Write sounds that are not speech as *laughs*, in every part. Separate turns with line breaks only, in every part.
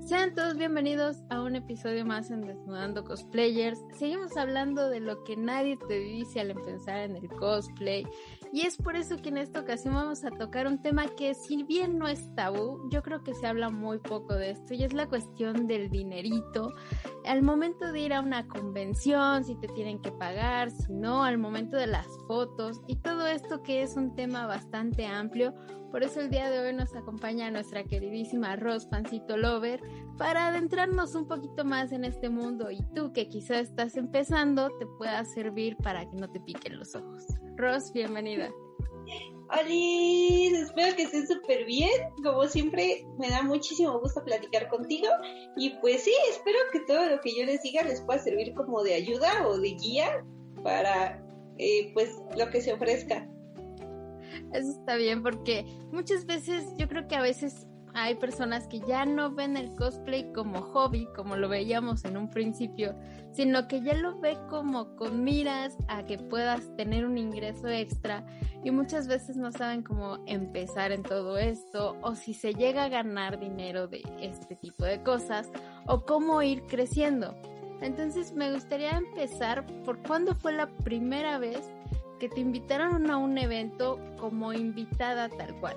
Sean todos bienvenidos a un episodio más en Desnudando Cosplayers. Seguimos hablando de lo que nadie te dice al empezar en el cosplay. Y es por eso que en esta ocasión vamos a tocar un tema que si bien no es tabú, yo creo que se habla muy poco de esto y es la cuestión del dinerito. Al momento de ir a una convención, si te tienen que pagar, si no, al momento de las fotos y todo esto que es un tema bastante amplio. Por eso el día de hoy nos acompaña nuestra queridísima Ros Pancito Lover para adentrarnos un poquito más en este mundo y tú que quizás estás empezando te pueda servir para que no te piquen los ojos. Ros, bienvenida.
Hola, espero que estés súper bien. Como siempre, me da muchísimo gusto platicar contigo. Y pues sí, espero que todo lo que yo les diga les pueda servir como de ayuda o de guía para eh, pues lo que se ofrezca.
Eso está bien porque muchas veces yo creo que a veces hay personas que ya no ven el cosplay como hobby, como lo veíamos en un principio, sino que ya lo ve como con miras a que puedas tener un ingreso extra y muchas veces no saben cómo empezar en todo esto o si se llega a ganar dinero de este tipo de cosas o cómo ir creciendo. Entonces me gustaría empezar por cuándo fue la primera vez que te invitaron a un evento como invitada tal cual.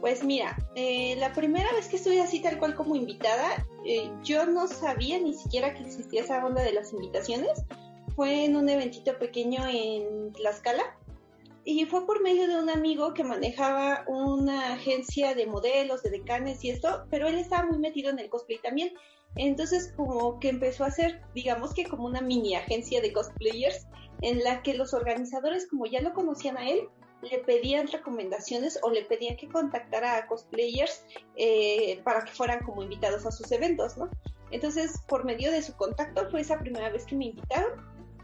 Pues mira, eh, la primera vez que estuve así tal cual como invitada, eh, yo no sabía ni siquiera que existía esa onda de las invitaciones. Fue en un eventito pequeño en Tlaxcala y fue por medio de un amigo que manejaba una agencia de modelos, de decanes y esto, pero él estaba muy metido en el cosplay también. Entonces como que empezó a hacer, digamos que como una mini agencia de cosplayers en la que los organizadores como ya lo conocían a él, le pedían recomendaciones o le pedían que contactara a cosplayers eh, para que fueran como invitados a sus eventos, ¿no? Entonces, por medio de su contacto fue esa primera vez que me invitaron,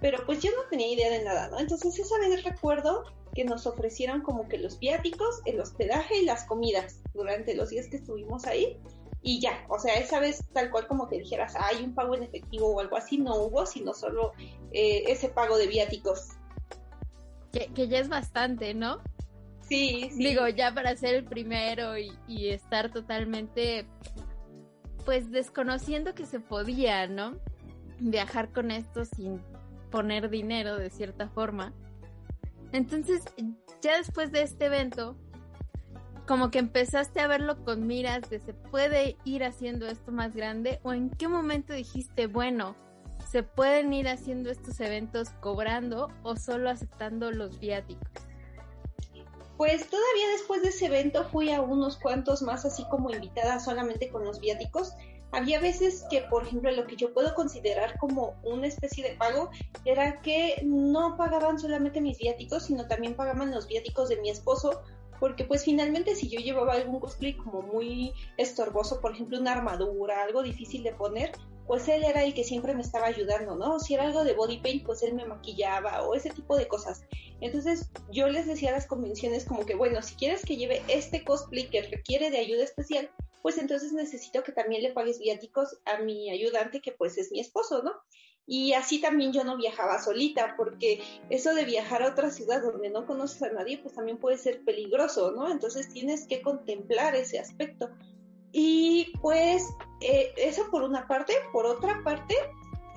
pero pues yo no tenía idea de nada, ¿no? Entonces esa vez recuerdo que nos ofrecieron como que los viáticos, el hospedaje y las comidas durante los días que estuvimos ahí. Y ya, o sea, esa vez tal cual como que dijeras, hay un pago en efectivo o algo así, no hubo, sino solo eh, ese pago de viáticos
que, ya es bastante, ¿no?
Sí, sí.
Digo, ya para ser el primero y, y estar totalmente, pues desconociendo que se podía, ¿no? Viajar con esto sin poner dinero de cierta forma. Entonces, ya después de este evento, como que empezaste a verlo con miras de se puede ir haciendo esto más grande o en qué momento dijiste, bueno, ¿Se pueden ir haciendo estos eventos cobrando o solo aceptando los viáticos?
Pues todavía después de ese evento fui a unos cuantos más así como invitada solamente con los viáticos. Había veces que, por ejemplo, lo que yo puedo considerar como una especie de pago era que no pagaban solamente mis viáticos, sino también pagaban los viáticos de mi esposo, porque pues finalmente si yo llevaba algún cosplay como muy estorboso, por ejemplo una armadura, algo difícil de poner, pues él era el que siempre me estaba ayudando, ¿no? Si era algo de body paint, pues él me maquillaba o ese tipo de cosas. Entonces yo les decía a las convenciones como que, bueno, si quieres que lleve este cosplay que requiere de ayuda especial, pues entonces necesito que también le pagues viáticos a mi ayudante, que pues es mi esposo, ¿no? Y así también yo no viajaba solita, porque eso de viajar a otra ciudad donde no conoces a nadie, pues también puede ser peligroso, ¿no? Entonces tienes que contemplar ese aspecto. Y pues eh, eso por una parte, por otra parte,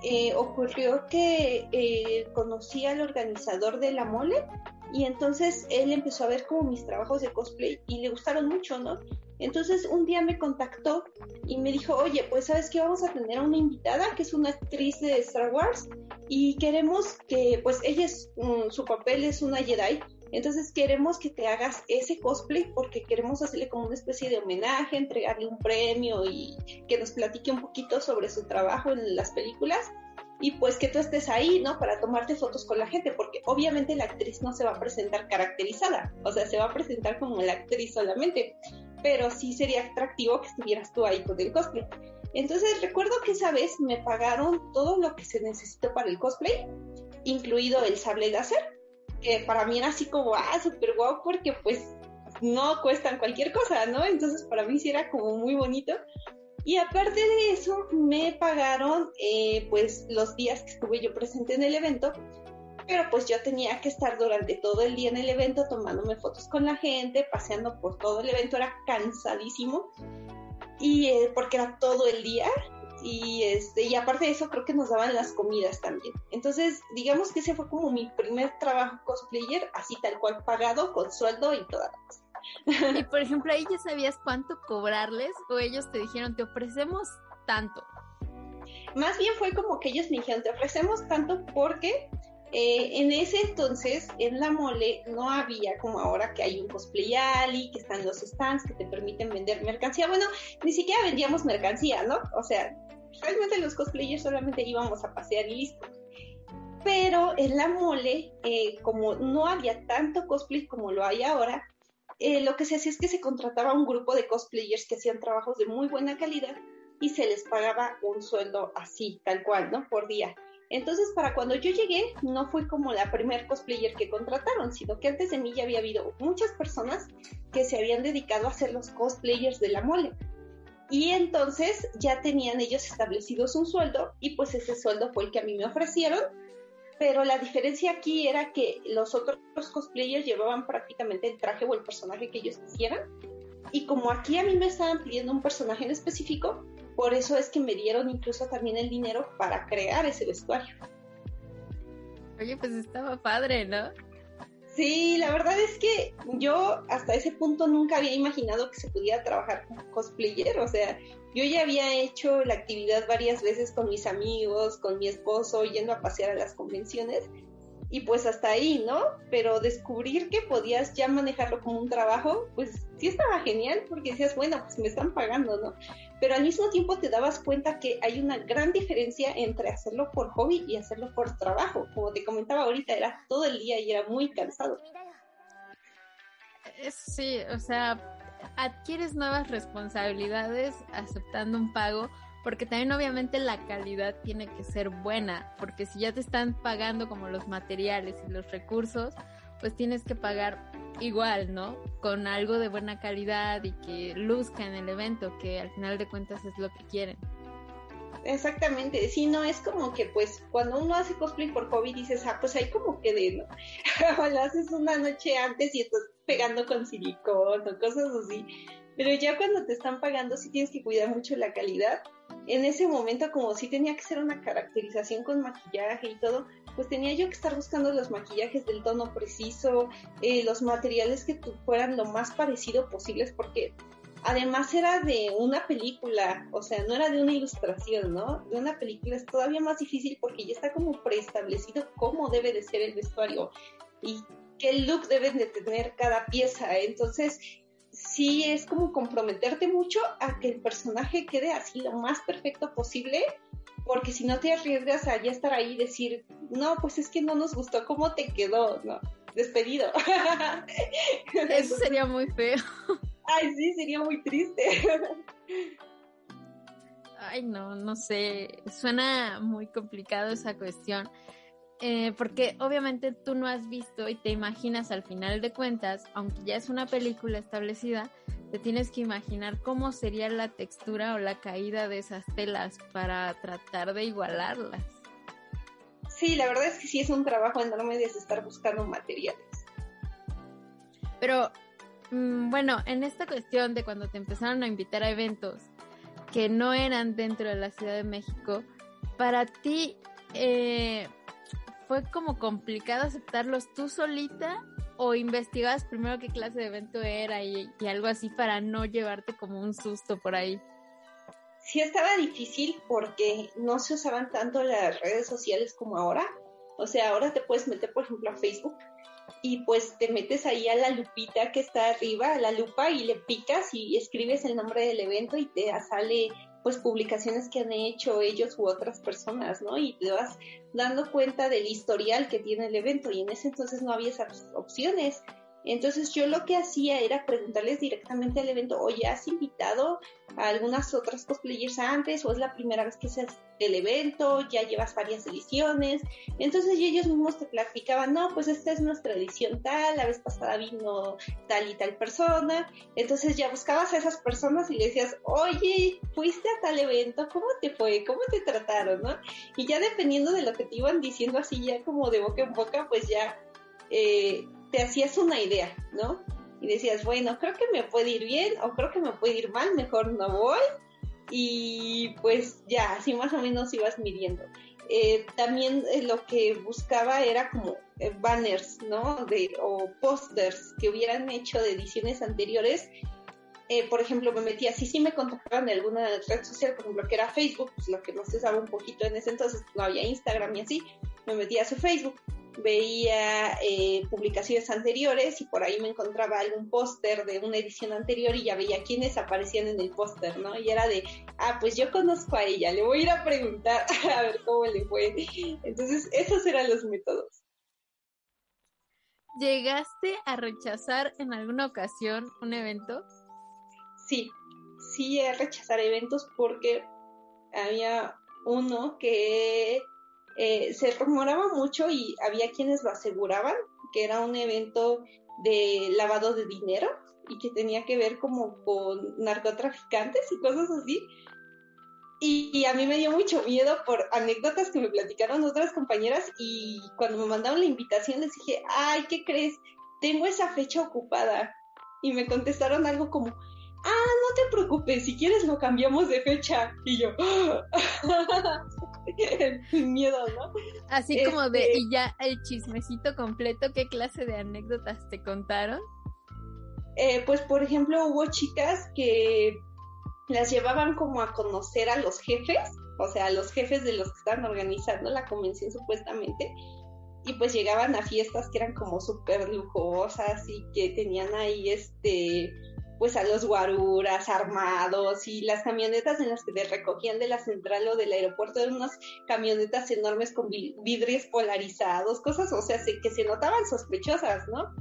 eh, ocurrió que eh, conocí al organizador de la mole y entonces él empezó a ver como mis trabajos de cosplay y le gustaron mucho, ¿no? Entonces un día me contactó y me dijo, oye, pues sabes que vamos a tener a una invitada que es una actriz de Star Wars y queremos que, pues ella es, su papel es una Jedi. Entonces queremos que te hagas ese cosplay porque queremos hacerle como una especie de homenaje, entregarle un premio y que nos platique un poquito sobre su trabajo en las películas y pues que tú estés ahí, ¿no? Para tomarte fotos con la gente, porque obviamente la actriz no se va a presentar caracterizada, o sea, se va a presentar como la actriz solamente, pero sí sería atractivo que estuvieras tú ahí con el cosplay. Entonces recuerdo que esa vez me pagaron todo lo que se necesitó para el cosplay, incluido el sable láser, que para mí era así como, ah, súper guau, porque pues no cuestan cualquier cosa, ¿no? Entonces para mí sí era como muy bonito. Y aparte de eso, me pagaron eh, pues los días que estuve yo presente en el evento, pero pues yo tenía que estar durante todo el día en el evento tomándome fotos con la gente, paseando por todo el evento, era cansadísimo, y eh, porque era todo el día, y este y aparte de eso creo que nos daban las comidas también. Entonces, digamos que ese fue como mi primer trabajo cosplayer, así tal cual pagado, con sueldo y todas las
y por ejemplo, ahí ya sabías cuánto cobrarles o ellos te dijeron, te ofrecemos tanto.
Más bien fue como que ellos me dijeron, te ofrecemos tanto porque eh, en ese entonces en la mole no había como ahora que hay un cosplay alley, que están los stands que te permiten vender mercancía. Bueno, ni siquiera vendíamos mercancía, ¿no? O sea, realmente los cosplayers solamente íbamos a pasear y listo. Pero en la mole, eh, como no había tanto cosplay como lo hay ahora, eh, lo que se hacía es que se contrataba un grupo de cosplayers que hacían trabajos de muy buena calidad y se les pagaba un sueldo así, tal cual, ¿no? Por día. Entonces, para cuando yo llegué, no fui como la primer cosplayer que contrataron, sino que antes de mí ya había habido muchas personas que se habían dedicado a ser los cosplayers de la mole. Y entonces ya tenían ellos establecidos un sueldo y pues ese sueldo fue el que a mí me ofrecieron pero la diferencia aquí era que los otros cosplayers llevaban prácticamente el traje o el personaje que ellos quisieran. Y como aquí a mí me estaban pidiendo un personaje en específico, por eso es que me dieron incluso también el dinero para crear ese vestuario.
Oye, pues estaba padre, ¿no?
Sí, la verdad es que yo hasta ese punto nunca había imaginado que se pudiera trabajar como cosplayer, o sea, yo ya había hecho la actividad varias veces con mis amigos, con mi esposo, yendo a pasear a las convenciones y pues hasta ahí, ¿no? Pero descubrir que podías ya manejarlo como un trabajo, pues sí estaba genial porque decías, bueno, pues me están pagando, ¿no? Pero al mismo tiempo te dabas cuenta que hay una gran diferencia entre hacerlo por hobby y hacerlo por trabajo. Como te comentaba ahorita, era todo el día y era muy cansado.
Sí, o sea, adquieres nuevas responsabilidades aceptando un pago, porque también obviamente la calidad tiene que ser buena, porque si ya te están pagando como los materiales y los recursos, pues tienes que pagar igual, ¿no? Con algo de buena calidad y que luzca en el evento, que al final de cuentas es lo que quieren.
Exactamente, sí, no, es como que pues cuando uno hace cosplay por hobby dices, ah, pues ahí como quedé, ¿no? *laughs* o lo haces una noche antes y estás pegando con silicón o cosas así. Pero ya cuando te están pagando sí tienes que cuidar mucho la calidad. En ese momento como si tenía que ser una caracterización con maquillaje y todo, pues tenía yo que estar buscando los maquillajes del tono preciso, eh, los materiales que fueran lo más parecido posibles porque además era de una película, o sea, no era de una ilustración, ¿no? De una película es todavía más difícil porque ya está como preestablecido cómo debe de ser el vestuario y qué look deben de tener cada pieza. Entonces, sí es como comprometerte mucho a que el personaje quede así lo más perfecto posible, porque si no te arriesgas a ya estar ahí y decir, no, pues es que no nos gustó cómo te quedó, ¿no? Despedido. *laughs*
Eso sería muy feo.
Ay, sí, sería muy triste.
Ay, no, no sé. Suena muy complicado esa cuestión. Eh, porque obviamente tú no has visto y te imaginas al final de cuentas, aunque ya es una película establecida, te tienes que imaginar cómo sería la textura o la caída de esas telas para tratar de igualarlas.
Sí, la verdad es que sí es un trabajo enorme de estar buscando materiales.
Pero Mm, bueno, en esta cuestión de cuando te empezaron a invitar a eventos que no eran dentro de la Ciudad de México, para ti eh, fue como complicado aceptarlos tú solita o investigabas primero qué clase de evento era y, y algo así para no llevarte como un susto por ahí?
Sí estaba difícil porque no se usaban tanto las redes sociales como ahora. O sea, ahora te puedes meter, por ejemplo, a Facebook y pues te metes ahí a la lupita que está arriba, a la lupa y le picas y escribes el nombre del evento y te sale pues publicaciones que han hecho ellos u otras personas, ¿no? Y te vas dando cuenta del historial que tiene el evento y en ese entonces no había esas opciones. Entonces yo lo que hacía era preguntarles directamente al evento, oye, ¿has invitado a algunas otras cosplayers antes o es la primera vez que haces el evento? ¿Ya llevas varias ediciones? Entonces ellos mismos te platicaban, no, pues esta es nuestra edición tal, la vez pasada vino tal y tal persona. Entonces ya buscabas a esas personas y le decías, oye, fuiste a tal evento, ¿cómo te fue? ¿Cómo te trataron? ¿no? Y ya dependiendo de lo que te iban diciendo así ya como de boca en boca, pues ya... Eh, te hacías una idea, ¿no? Y decías, bueno, creo que me puede ir bien o creo que me puede ir mal, mejor no voy. Y pues ya, así más o menos ibas midiendo. Eh, también eh, lo que buscaba era como eh, banners, ¿no? De, o posters que hubieran hecho de ediciones anteriores. por ejemplo, me metía, si sí me contactaban de alguna red social, por ejemplo, que era Facebook, pues lo que no se sabe un poquito en ese entonces, no había Instagram y así, me metía a su Facebook veía eh, publicaciones anteriores y por ahí me encontraba algún póster de una edición anterior y ya veía quiénes aparecían en el póster, ¿no? Y era de, ah, pues yo conozco a ella, le voy a ir a preguntar *laughs* a ver cómo le fue. Entonces, esos eran los métodos.
¿Llegaste a rechazar en alguna ocasión un evento?
Sí, sí a rechazar eventos porque había uno que eh, se rumoraba mucho y había quienes lo aseguraban que era un evento de lavado de dinero y que tenía que ver como con narcotraficantes y cosas así. Y, a mí me dio mucho miedo por anécdotas que me platicaron otras compañeras y cuando me mandaron la invitación les dije, ay, ¿qué crees? Tengo esa fecha ocupada. Y me contestaron algo como, ah, no te preocupes, si quieres lo cambiamos de fecha. Y yo, *laughs* *laughs* sin miedo, ¿no?
Así como de, este y ya el chismecito completo, ¿qué clase de anécdotas te contaron?
Eh, pues, por ejemplo, hubo chicas que las llevaban como a conocer a los jefes, o sea, a los jefes de los que estaban organizando la convención supuestamente, y pues llegaban a fiestas que eran como súper lujosas y que tenían ahí este pues a los guaruras armados y las camionetas en las que te recogían de la central o del aeropuerto eran unas camionetas enormes con vidrios polarizados, cosas, o sea, que se notaban sospechosas, ¿no?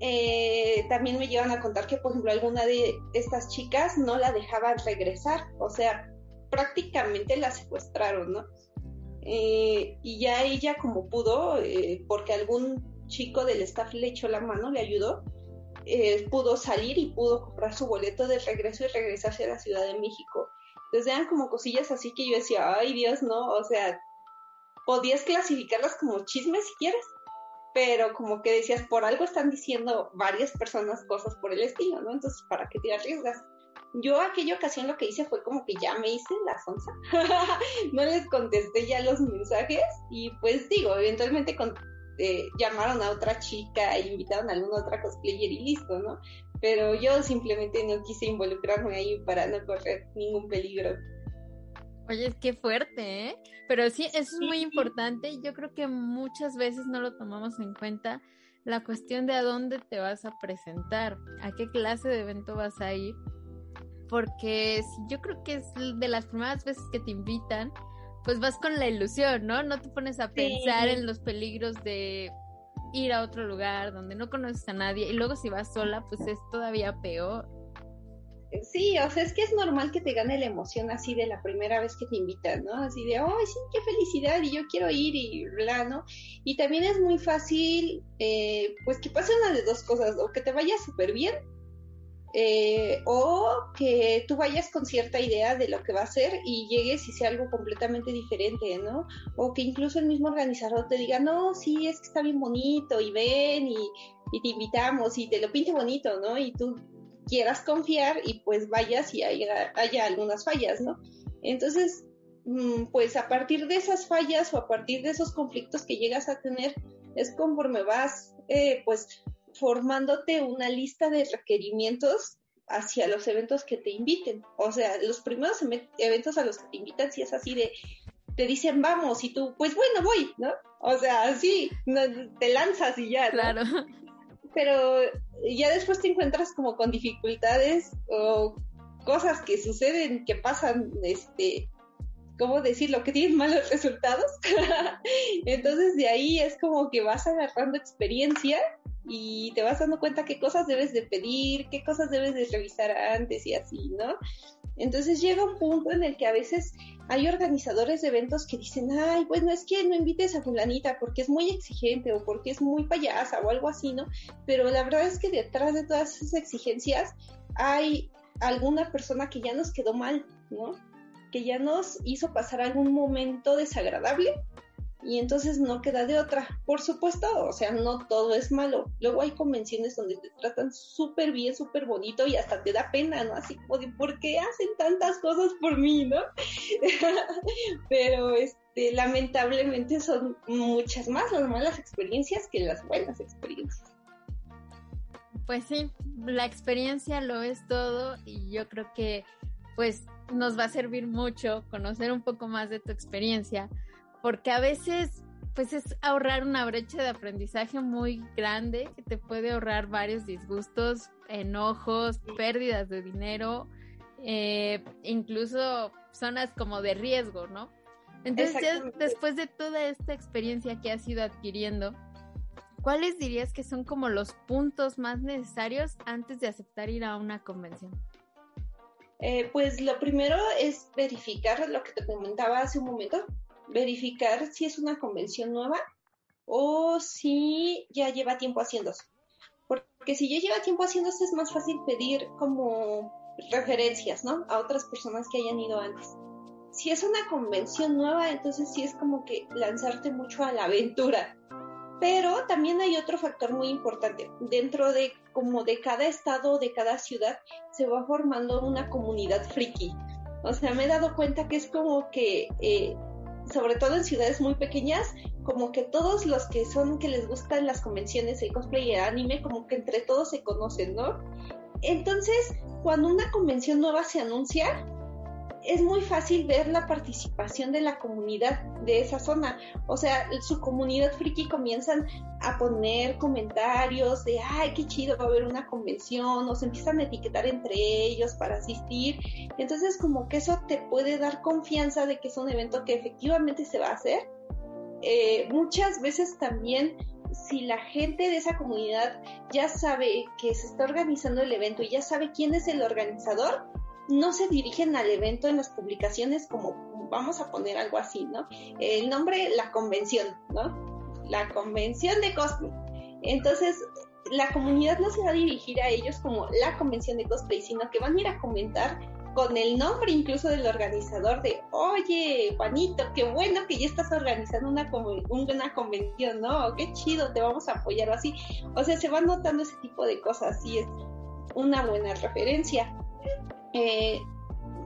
Eh, también me llevan a contar que, por ejemplo, alguna de estas chicas no la dejaban regresar, o sea, prácticamente la secuestraron, ¿no? Eh, y ya ella como pudo, eh, porque algún chico del staff le echó la mano, le ayudó, eh, pudo salir y pudo comprar su boleto de regreso y regresarse a la Ciudad de México. Entonces eran como cosillas así que yo decía, ay Dios, no, o sea, podías clasificarlas como chismes si quieres, pero como que decías, por algo están diciendo varias personas cosas por el estilo, ¿no? Entonces, ¿para qué te arriesgas? Yo aquella ocasión lo que hice fue como que ya me hice la sonza, *laughs* no les contesté ya los mensajes y pues digo, eventualmente este, llamaron a otra chica e invitaron a alguna otra cosplayer y listo, ¿no? Pero yo simplemente no quise involucrarme ahí para no correr ningún peligro.
Oye, qué fuerte, ¿eh? Pero sí, eso es muy importante. Yo creo que muchas veces no lo tomamos en cuenta la cuestión de a dónde te vas a presentar, a qué clase de evento vas a ir. Porque yo creo que es de las primeras veces que te invitan, pues vas con la ilusión, ¿no? No te pones a pensar en los peligros de ir a otro lugar donde no conoces a nadie y luego si vas sola, pues es todavía peor.
Sí, o sea, es que es normal que te gane la emoción así de la primera vez que te invitan, ¿no? Así de, ¡ay, sí, qué felicidad! Y yo quiero ir y bla, ¿no? Y también es muy fácil, eh, pues que pase una de dos cosas, o que te vaya súper bien eh, o que tú vayas con cierta idea de lo que va a ser y llegues y sea algo completamente diferente, ¿no? O que incluso el mismo organizador te diga, no, sí, es que está bien bonito y ven y, te invitamos y te lo pinte bonito, ¿no? Y tú quieras confiar y pues vayas y haya, haya algunas fallas, ¿no? Entonces, mm, pues a partir de esas fallas o a partir de esos conflictos que llegas a tener, es conforme vas, eh, pues formándote una lista de requerimientos hacia los eventos que te inviten. O sea, los primeros eventos a los que te invitan, si es así de, te dicen vamos y tú, pues bueno, voy, ¿no? O sea, así, te lanzas y ya.
Claro.
Pero ya después te encuentras como con dificultades o cosas que suceden, que pasan, este, ¿cómo decirlo? Que tienes malos resultados. *laughs* Entonces de ahí es como que vas agarrando experiencia y te vas dando cuenta qué cosas debes de pedir, qué cosas debes de revisar antes y así, ¿no? Entonces llega un punto en el que a veces hay organizadores de eventos que dicen, ay, bueno, es que no invites a fulanita porque es muy exigente o porque es muy payasa o algo así, ¿no? Pero la verdad es que detrás de todas esas exigencias hay alguna persona que ya nos quedó mal, ¿no? Que ya nos hizo pasar algún momento desagradable y entonces no queda de otra. Por supuesto, o sea, no todo es malo. Luego hay convenciones donde te tratan súper bien, súper bonito y hasta te da pena, ¿no? Así como de, ¿por qué hacen tantas cosas por mí, no? *laughs* Pero este, lamentablemente son muchas más las malas experiencias que las buenas experiencias.
Pues sí, la experiencia lo es todo y yo creo que pues nos va a servir mucho conocer un poco más de tu experiencia porque a veces pues es ahorrar una brecha de aprendizaje muy grande que te puede ahorrar varios disgustos, enojos, pérdidas de dinero, eh, incluso zonas como de riesgo, ¿no? Entonces, después de toda esta experiencia que has ido adquiriendo, ¿cuáles dirías que son como los puntos más necesarios antes de aceptar ir a una convención?
Eh, pues lo primero es verificar lo que te comentaba hace un momento, verificar si es una convención nueva o si ya lleva tiempo haciéndose. Porque si ya lleva tiempo haciéndose es más fácil pedir como referencias, ¿no? A otras personas que hayan ido antes. Si es una convención nueva, entonces sí es como que lanzarte mucho a la aventura. Pero también hay otro factor muy importante. Dentro de como de cada estado, de cada ciudad, se va formando una comunidad friki. O sea, me he dado cuenta que es como que eh, sobre todo en ciudades muy pequeñas, como que todos los que son, que les gustan las convenciones, el cosplay y el anime, como que entre todos se conocen, ¿no? Entonces, cuando una convención nueva se anuncia, es muy fácil ver la participación de la comunidad de esa zona. O sea, su comunidad friki comienzan a poner comentarios de, ay, qué chido, va a haber una convención, o se empiezan a etiquetar entre ellos para asistir. Entonces, como que eso te puede dar confianza de que es un evento que efectivamente se va a hacer. Eh, muchas veces también si la gente de esa comunidad ya sabe que se está organizando el evento y ya sabe quién es el organizador, no se dirigen al evento en las publicaciones como vamos a poner algo así, ¿no? El nombre, la convención, ¿no? La convención de cosplay. Entonces, la comunidad no se va a dirigir a ellos como la convención de cosplay, sino que van a ir a comentar con el nombre incluso del organizador de, oye, Juanito, qué bueno que ya estás organizando una, una convención, ¿no? Qué chido, te vamos a apoyar así. O sea, se van notando ese tipo de cosas y es una buena referencia. Eh,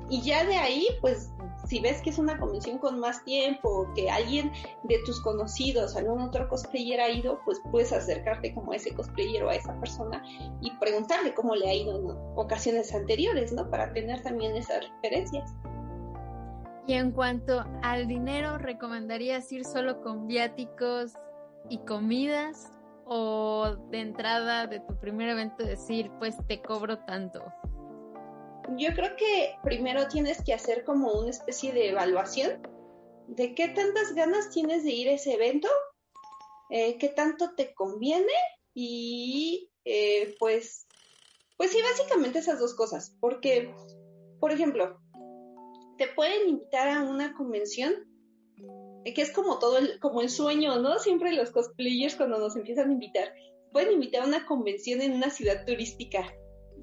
y ya de ahí, pues, si ves que es una convención con más tiempo, que alguien de tus conocidos, algún otro cosplayer ha ido, pues puedes acercarte como a ese cosplayer o a esa persona y preguntarle cómo le ha ido en ocasiones anteriores, ¿no? Para tener también esas referencias.
Y en cuanto al dinero, ¿recomendarías ir solo con viáticos y comidas? ¿O de entrada de tu primer evento decir, pues te cobro tanto?
Yo creo que primero tienes que hacer como una especie de evaluación de qué tantas ganas tienes de ir a ese evento, eh, qué tanto te conviene y eh, pues, pues sí, básicamente esas dos cosas, porque, por ejemplo, te pueden invitar a una convención eh, que es como todo el, como el sueño, ¿no? Siempre los cosplayers cuando nos empiezan a invitar, pueden invitar a una convención en una ciudad turística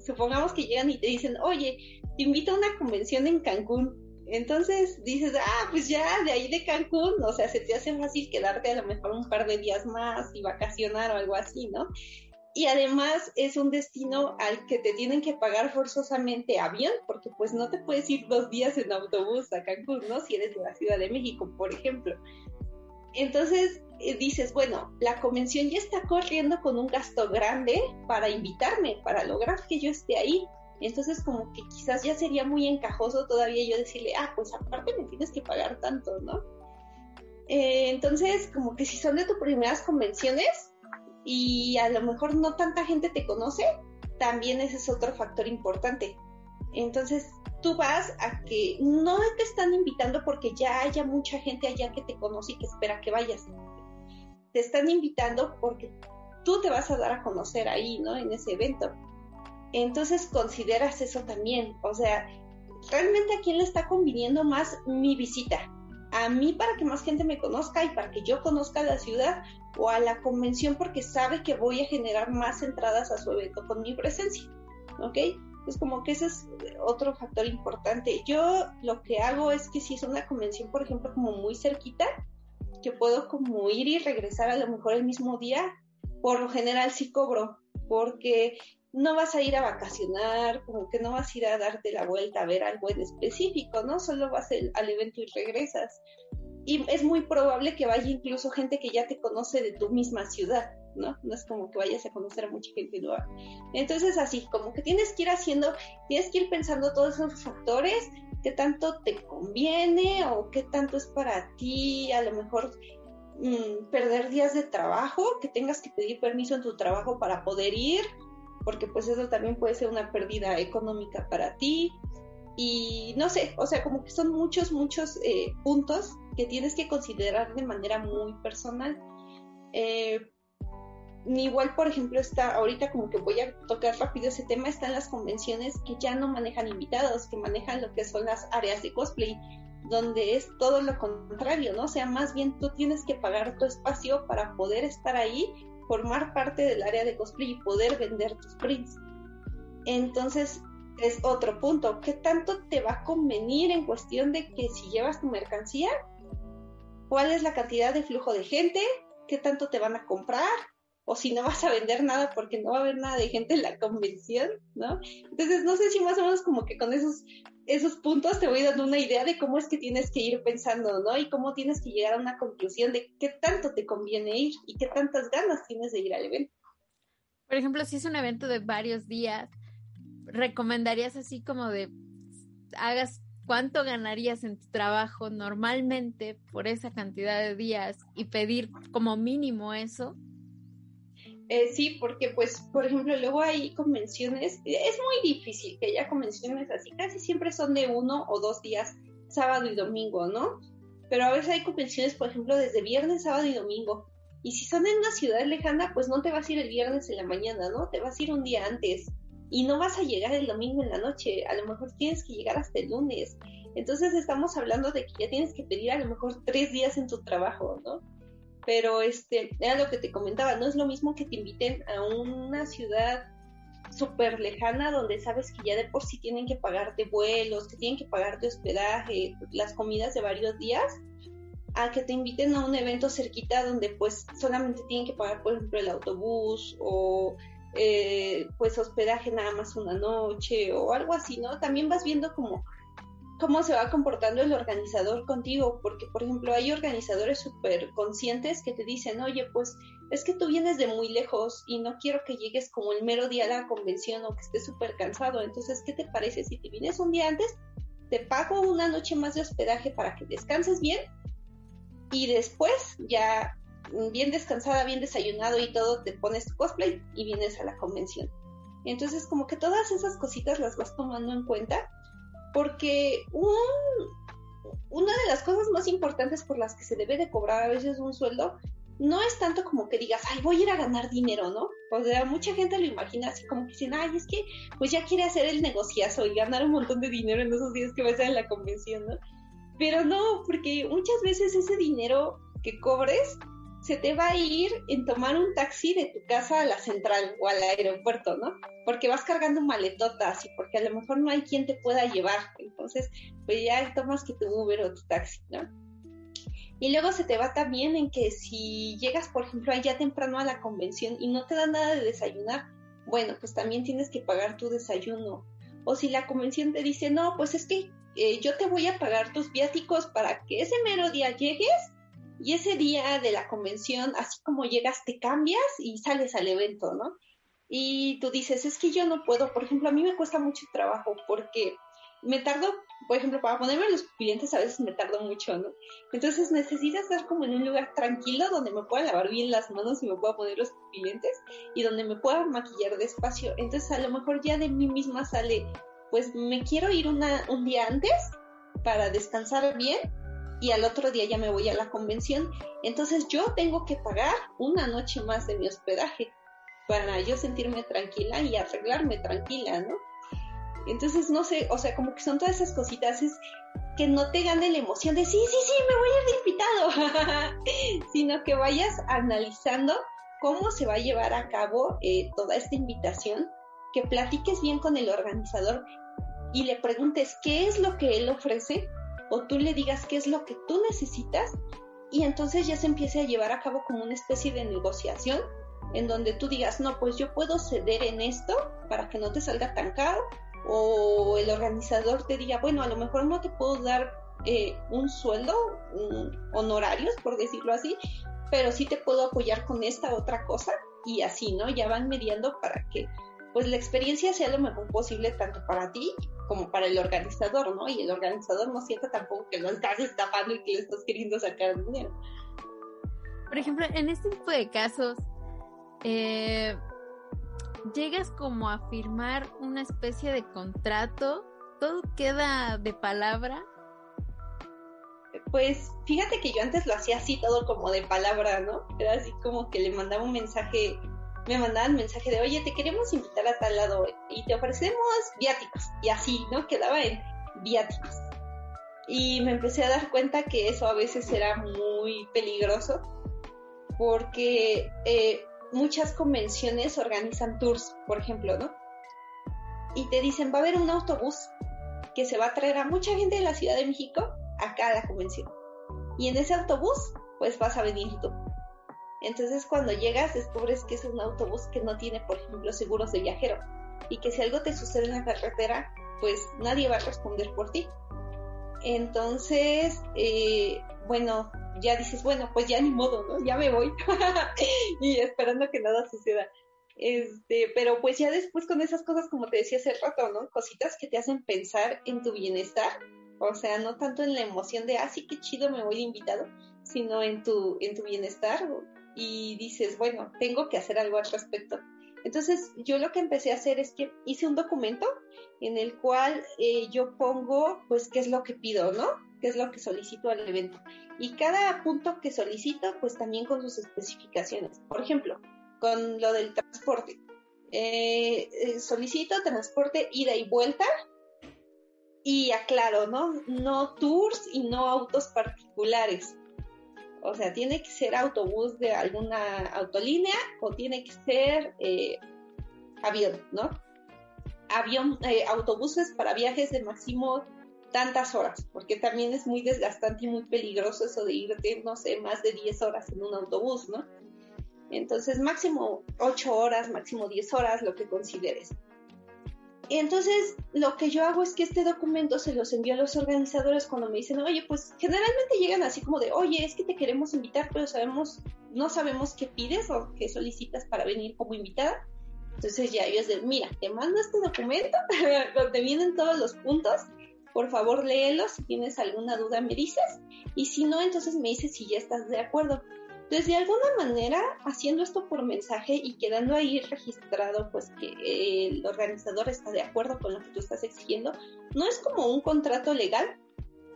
supongamos que llegan y te dicen, oye, te invito a una convención en Cancún. Entonces dices, ah, pues ya de ahí de Cancún, o sea, se te hace fácil quedarte a lo mejor un par de días más y vacacionar o algo así, ¿no? Y además es un destino al que te tienen que pagar forzosamente avión, porque pues no te puedes ir dos días en autobús a Cancún, ¿no? Si eres de la Ciudad de México, por ejemplo. Entonces eh, dices, bueno, la convención ya está corriendo con un gasto grande para invitarme, para lograr que yo esté ahí. Entonces como que quizás ya sería muy encajoso todavía yo decirle, ah, pues aparte me tienes que pagar tanto, ¿no? Eh, entonces como que si son de tus primeras convenciones y a lo mejor no tanta gente te conoce, también ese es otro factor importante. Entonces tú vas a que no te están invitando porque ya haya mucha gente allá que te conoce y que espera que vayas. Te están invitando porque tú te vas a dar a conocer ahí, ¿no? En ese evento. Entonces consideras eso también. O sea, realmente a quién le está conviniendo más mi visita. A mí para que más gente me conozca y para que yo conozca la ciudad o a la convención porque sabe que voy a generar más entradas a su evento con mi presencia. ¿Ok? Pues como que ese es otro factor importante. Yo lo que hago es que si es una convención, por ejemplo, como muy cerquita, que puedo como ir y regresar a lo mejor el mismo día, por lo general sí cobro, porque no vas a ir a vacacionar, como que no vas a ir a darte la vuelta a ver algo en específico, ¿no? Solo vas al evento y regresas. Y es muy probable que vaya incluso gente que ya te conoce de tu misma ciudad, ¿no? No es como que vayas a conocer a mucha gente nueva. Entonces, así, como que tienes que ir haciendo, tienes que ir pensando todos esos factores, qué tanto te conviene o qué tanto es para ti, a lo mejor mm, perder días de trabajo, que tengas que pedir permiso en tu trabajo para poder ir, porque pues eso también puede ser una pérdida económica para ti. Y no sé, o sea, como que son muchos, muchos eh, puntos que tienes que considerar de manera muy personal. Eh, igual, por ejemplo, está ahorita como que voy a tocar rápido ese tema, están las convenciones que ya no manejan invitados, que manejan lo que son las áreas de cosplay, donde es todo lo contrario, ¿no? O sea, más bien tú tienes que pagar tu espacio para poder estar ahí formar parte del área de cosplay y poder vender tus prints. Entonces, es otro punto. ¿Qué tanto te va a convenir en cuestión de que si llevas tu mercancía? ¿Cuál es la cantidad de flujo de gente? ¿Qué tanto te van a comprar? O si no vas a vender nada porque no va a haber nada de gente en la convención, ¿no? Entonces, no sé si más o menos como que con esos esos puntos te voy dando una idea de cómo es que tienes que ir pensando, ¿no? Y cómo tienes que llegar a una conclusión de qué tanto te conviene ir y qué tantas ganas tienes de ir al evento.
Por ejemplo, si es un evento de varios días, ¿recomendarías así como de hagas cuánto ganarías en tu trabajo normalmente por esa cantidad de días y pedir como mínimo eso?
Eh, sí, porque pues, por ejemplo, luego hay convenciones, es muy difícil que haya convenciones así, casi siempre son de uno o dos días, sábado y domingo, ¿no? Pero a veces hay convenciones, por ejemplo, desde viernes, sábado y domingo. Y si son en una ciudad lejana, pues no te vas a ir el viernes en la mañana, ¿no? Te vas a ir un día antes. Y no vas a llegar el domingo en la noche, a lo mejor tienes que llegar hasta el lunes. Entonces estamos hablando de que ya tienes que pedir a lo mejor tres días en tu trabajo, ¿no? Pero este, era lo que te comentaba, no es lo mismo que te inviten a una ciudad súper lejana donde sabes que ya de por sí tienen que pagarte vuelos, que tienen que pagarte hospedaje, las comidas de varios días, a que te inviten a un evento cerquita donde pues solamente tienen que pagar, por ejemplo, el autobús o eh, pues hospedaje nada más una noche o algo así, ¿no? También vas viendo como cómo se va comportando el organizador contigo, porque por ejemplo hay organizadores súper conscientes que te dicen, oye, pues es que tú vienes de muy lejos y no quiero que llegues como el mero día de la convención o que estés súper cansado, entonces, ¿qué te parece si te vienes un día antes? Te pago una noche más de hospedaje para que descanses bien y después ya bien descansada, bien desayunado y todo, te pones tu cosplay y vienes a la convención. Entonces, como que todas esas cositas las vas tomando en cuenta porque una de las cosas más importantes por las que se debe de cobrar a veces un sueldo no es tanto como que digas, ay, voy a ir a ganar dinero, ¿no? O sea, mucha gente lo imagina así como que dicen, ay, es que pues ya quiere hacer el negociazo y ganar un montón de dinero en esos días que va a estar en la convención, ¿no? Pero no, porque muchas veces ese dinero que cobres se te va a ir en tomar un taxi de tu casa a la central o al aeropuerto, ¿no? Porque vas cargando maletotas y porque a lo mejor no hay quien te pueda llevar. Entonces, pues ya tomas que tu Uber o tu taxi, ¿no? Y luego se te va también en que si llegas, por ejemplo, allá temprano a la convención y no te dan nada de desayunar, bueno, pues también tienes que pagar tu desayuno. O si la convención te dice, no, pues es que eh, yo te voy a pagar tus viáticos para que ese mero día llegues y ese día de la convención, así como llegas, te cambias y sales al evento, ¿no? Y tú dices, es que yo no puedo, por ejemplo, a mí me cuesta mucho trabajo porque me tardo, por ejemplo, para ponerme los clientes a veces me tardo mucho, ¿no? Entonces necesito estar como en un lugar tranquilo donde me pueda lavar bien las manos y me pueda poner los clientes y donde me pueda maquillar despacio. Entonces a lo mejor ya de mí misma sale pues me quiero ir una, un día antes para descansar bien y al otro día ya me voy a la convención. Entonces yo tengo que pagar una noche más de mi hospedaje para yo sentirme tranquila y arreglarme tranquila, ¿no? Entonces, no sé, o sea, como que son todas esas cositas, que no te gane la emoción de sí, sí, sí, me voy a ir de invitado, *laughs* sino que vayas analizando cómo se va a llevar a cabo eh, toda esta invitación, que platiques bien con el organizador y le preguntes qué es lo que él ofrece o tú le digas qué es lo que tú necesitas y entonces ya se empiece a llevar a cabo como una especie de negociación en donde tú digas, no, pues yo puedo ceder en esto para que no te salga tan caro o el organizador te diga, bueno, a lo mejor no te puedo dar eh, un sueldo, honorarios, por decirlo así, pero sí te puedo apoyar con esta otra cosa y así, ¿no? Ya van mediando para que pues la experiencia sea lo mejor posible tanto para ti como para el organizador, ¿no? Y el organizador no sienta tampoco que lo estás estafando y que le estás queriendo sacar dinero.
Por ejemplo, en este tipo de casos, eh, llegas como a firmar una especie de contrato, todo queda de palabra.
Pues fíjate que yo antes lo hacía así todo como de palabra, ¿no? Era así como que le mandaba un mensaje, me mandaban mensaje de, oye, te queremos invitar a tal lado y te ofrecemos viáticos. Y así, ¿no? Quedaba en viáticos. Y me empecé a dar cuenta que eso a veces era muy peligroso porque eh, muchas convenciones organizan tours, por ejemplo, ¿no? Y te dicen, va a haber un autobús que se va a traer a mucha gente de la Ciudad de México a cada convención. Y en ese autobús, pues vas a venir tú. Entonces cuando llegas descubres que es un autobús que no tiene, por ejemplo, seguros de viajero. Y que si algo te sucede en la carretera, pues nadie va a responder por ti. Entonces, eh, bueno, ya dices, bueno, pues ya ni modo, ¿no? Ya me voy. *laughs* y esperando que nada suceda. Este, pero pues ya después con esas cosas, como te decía hace rato, ¿no? Cositas que te hacen pensar en tu bienestar. O sea, no tanto en la emoción de, ah, sí, qué chido, me voy invitado, sino en tu, en tu bienestar. Y dices, bueno, tengo que hacer algo al respecto. Entonces, yo lo que empecé a hacer es que hice un documento en el cual eh, yo pongo, pues, qué es lo que pido, ¿no? qué es lo que solicito al evento. Y cada punto que solicito, pues también con sus especificaciones. Por ejemplo, con lo del transporte. Eh, eh, solicito transporte ida y vuelta y aclaro, ¿no? No tours y no autos particulares. O sea, tiene que ser autobús de alguna autolínea o tiene que ser eh, avión, ¿no? Avión, autobuses para viajes de máximo tantas horas, porque también es muy desgastante y muy peligroso eso de irte, no sé, más de 10 horas en un autobús, ¿no? Entonces, máximo 8 horas, máximo 10 horas, lo que consideres. Entonces, lo que yo hago es que este documento se los envío a los organizadores cuando me dicen, oye, pues generalmente llegan así como de, oye, es que te queremos invitar, pero sabemos, no sabemos qué pides o qué solicitas para venir como invitada. Entonces ya ellos de, mira, te mando este documento *laughs* donde vienen todos los puntos por favor léelo, si tienes alguna duda me dices y si no, entonces me dices si ya estás de acuerdo. Entonces, de alguna manera, haciendo esto por mensaje y quedando ahí registrado, pues que el organizador está de acuerdo con lo que tú estás exigiendo, no es como un contrato legal,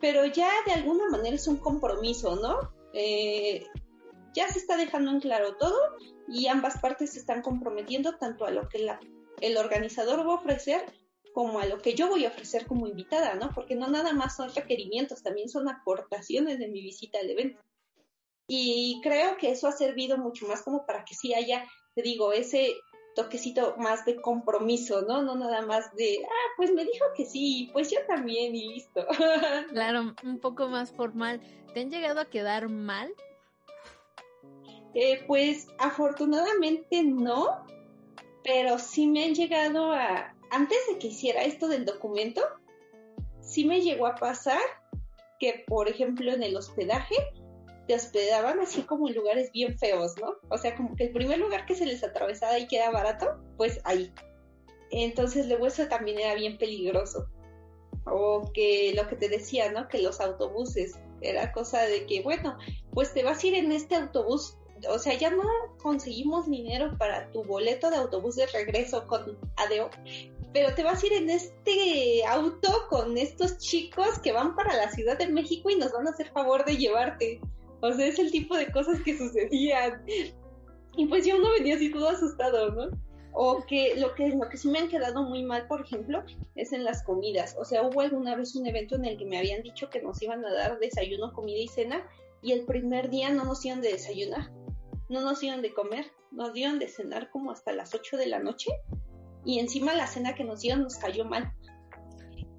pero ya de alguna manera es un compromiso, ¿no? Eh, ya se está dejando en claro todo y ambas partes se están comprometiendo tanto a lo que el organizador va a ofrecer como a lo que yo voy a ofrecer como invitada, ¿no? Porque no nada más son requerimientos, también son aportaciones de mi visita al evento. Y creo que eso ha servido mucho más como para que sí haya, te digo, ese toquecito más de compromiso, ¿no? No nada más de, ah, pues me dijo que sí, pues yo también y listo. *laughs*
Claro, un poco más formal. ¿Te han llegado a quedar mal?
Eh, pues afortunadamente no, pero sí me han llegado a, antes de que hiciera esto del documento, sí me llegó a pasar que, por ejemplo, en el hospedaje, te hospedaban así como en lugares bien feos, ¿no? O sea, como que el primer lugar que se les atravesaba y queda barato, pues ahí. Entonces, luego eso también era bien peligroso. O que lo que te decía, ¿no? Que los autobuses, era cosa de que, bueno, pues te vas a ir en este autobús o sea, ya no conseguimos dinero para tu boleto de autobús de regreso con ADO, pero te vas a ir en este auto con estos chicos que van para la Ciudad de México y nos van a hacer favor de llevarte. O sea, es el tipo de cosas que sucedían. Y pues yo no venía así todo asustado, ¿no? O que lo que lo que sí me han quedado muy mal, por ejemplo, es en las comidas. O sea, hubo alguna vez un evento en el que me habían dicho que nos iban a dar desayuno, comida y cena, y el primer día no nos iban de desayunar, no nos iban de comer, nos dieron de cenar como hasta las 8 de la noche, y encima la cena que nos dieron nos cayó mal.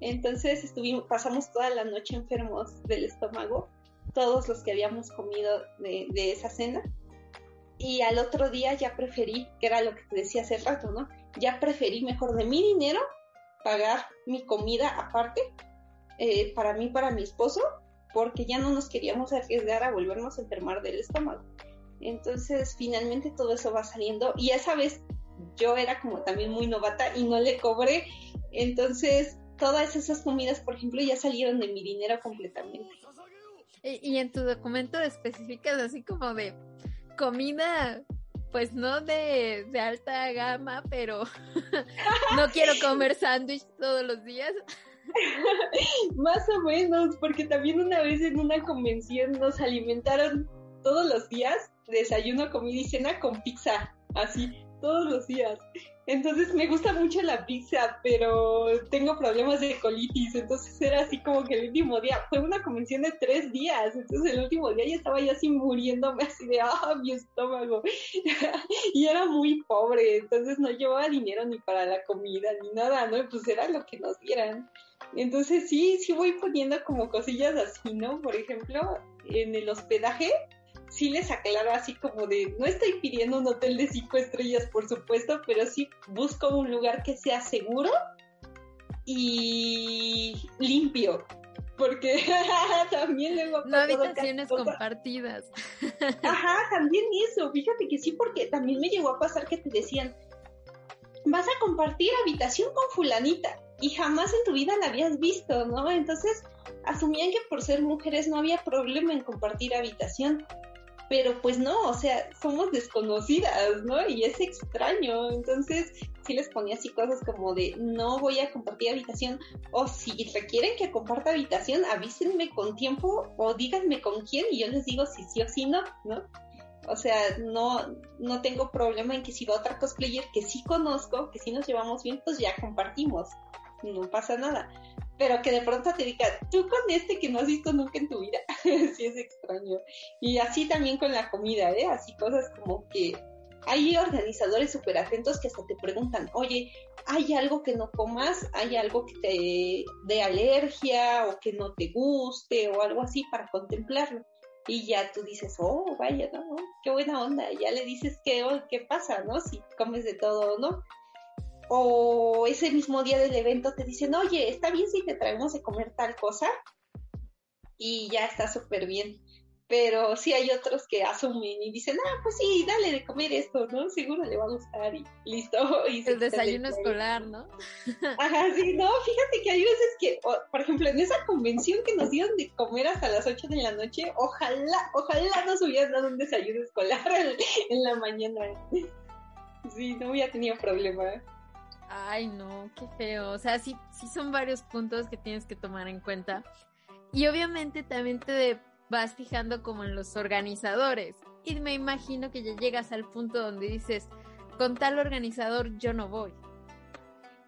Entonces estuvimos, pasamos toda la noche enfermos del estómago, todos los que habíamos comido de, esa cena y al otro día ya preferí, que era lo que te decía hace rato, ¿no? Ya preferí mejor de mi dinero pagar mi comida aparte eh, para mí, para mi esposo, porque ya no nos queríamos arriesgar a volvernos a enfermar del estómago. Entonces, finalmente todo eso va saliendo y esa vez yo era como también muy novata y no le cobré. Entonces, todas esas comidas, por ejemplo, ya salieron de mi dinero completamente.
Y, y en tu documento especificas así como de comida, pues no de, de alta gama, pero *laughs* no quiero comer sándwich todos los días. *laughs*
Más o menos, porque también una vez en una convención nos alimentaron todos los días, desayuno, comida y cena con pizza, así, todos los días. Entonces me gusta mucho la pizza, pero tengo problemas de colitis, entonces era así como que el último día, fue una convención de tres días, entonces el último día ya estaba ya así muriéndome así de, ah, mi estómago. *laughs* y era muy pobre, entonces no llevaba dinero ni para la comida ni nada, ¿no? Pues era lo que nos dieran. Entonces sí, sí voy poniendo como cosillas así, ¿no? Por ejemplo, en el hospedaje, sí les aclaro así como de, no estoy pidiendo un hotel de cinco estrellas, por supuesto, pero sí busco un lugar que sea seguro y limpio. Porque *laughs* también luego...
No habitaciones compartidas. *laughs*
Ajá, también eso. Fíjate que sí, porque también me llegó a pasar que te decían, vas a compartir habitación con fulanita y jamás en tu vida la habías visto, ¿no? Entonces asumían que por ser mujeres no había problema en compartir habitación pero pues no, o sea, somos desconocidas, ¿no? Y es extraño, entonces sí les ponía así cosas como de no voy a compartir habitación o si requieren que comparta habitación, avísenme con tiempo o díganme con quién y yo les digo si sí o si no, ¿no? O sea, no, no tengo problema en que si va otra cosplayer que sí conozco, que sí nos llevamos bien, pues ya compartimos, no pasa nada pero que de pronto te diga, tú con este que no has visto nunca en tu vida, *laughs* sí es extraño. Y así también con la comida, ¿eh? Así cosas como que hay organizadores súper atentos que hasta te preguntan, oye, ¿hay algo que no comas? ¿Hay algo que te dé alergia o que no te guste o algo así para contemplarlo? Y ya tú dices, oh, vaya, ¿no? Qué buena onda. ya le dices qué, qué pasa, ¿no? Si comes de todo o no o ese mismo día del evento te dicen, oye, ¿está bien si te traemos de comer tal cosa? Y ya está súper bien. Pero sí hay otros que asumen y dicen, ah, pues sí, dale de comer esto, ¿no? Seguro le va a gustar y listo. Y
El desayuno escolar, ¿no?
Ajá, sí, no, fíjate que hay veces que, por ejemplo, en esa convención que nos dieron de comer hasta las 8 de la noche, ojalá, ojalá nos hubieran dado un desayuno escolar *laughs* en la mañana. Sí, no hubiera tenido problema.
Ay, no, qué feo. O sea, sí, sí son varios puntos que tienes que tomar en cuenta. Y obviamente también te vas fijando como en los organizadores. Y me imagino que ya llegas al punto donde dices, con tal organizador yo no voy.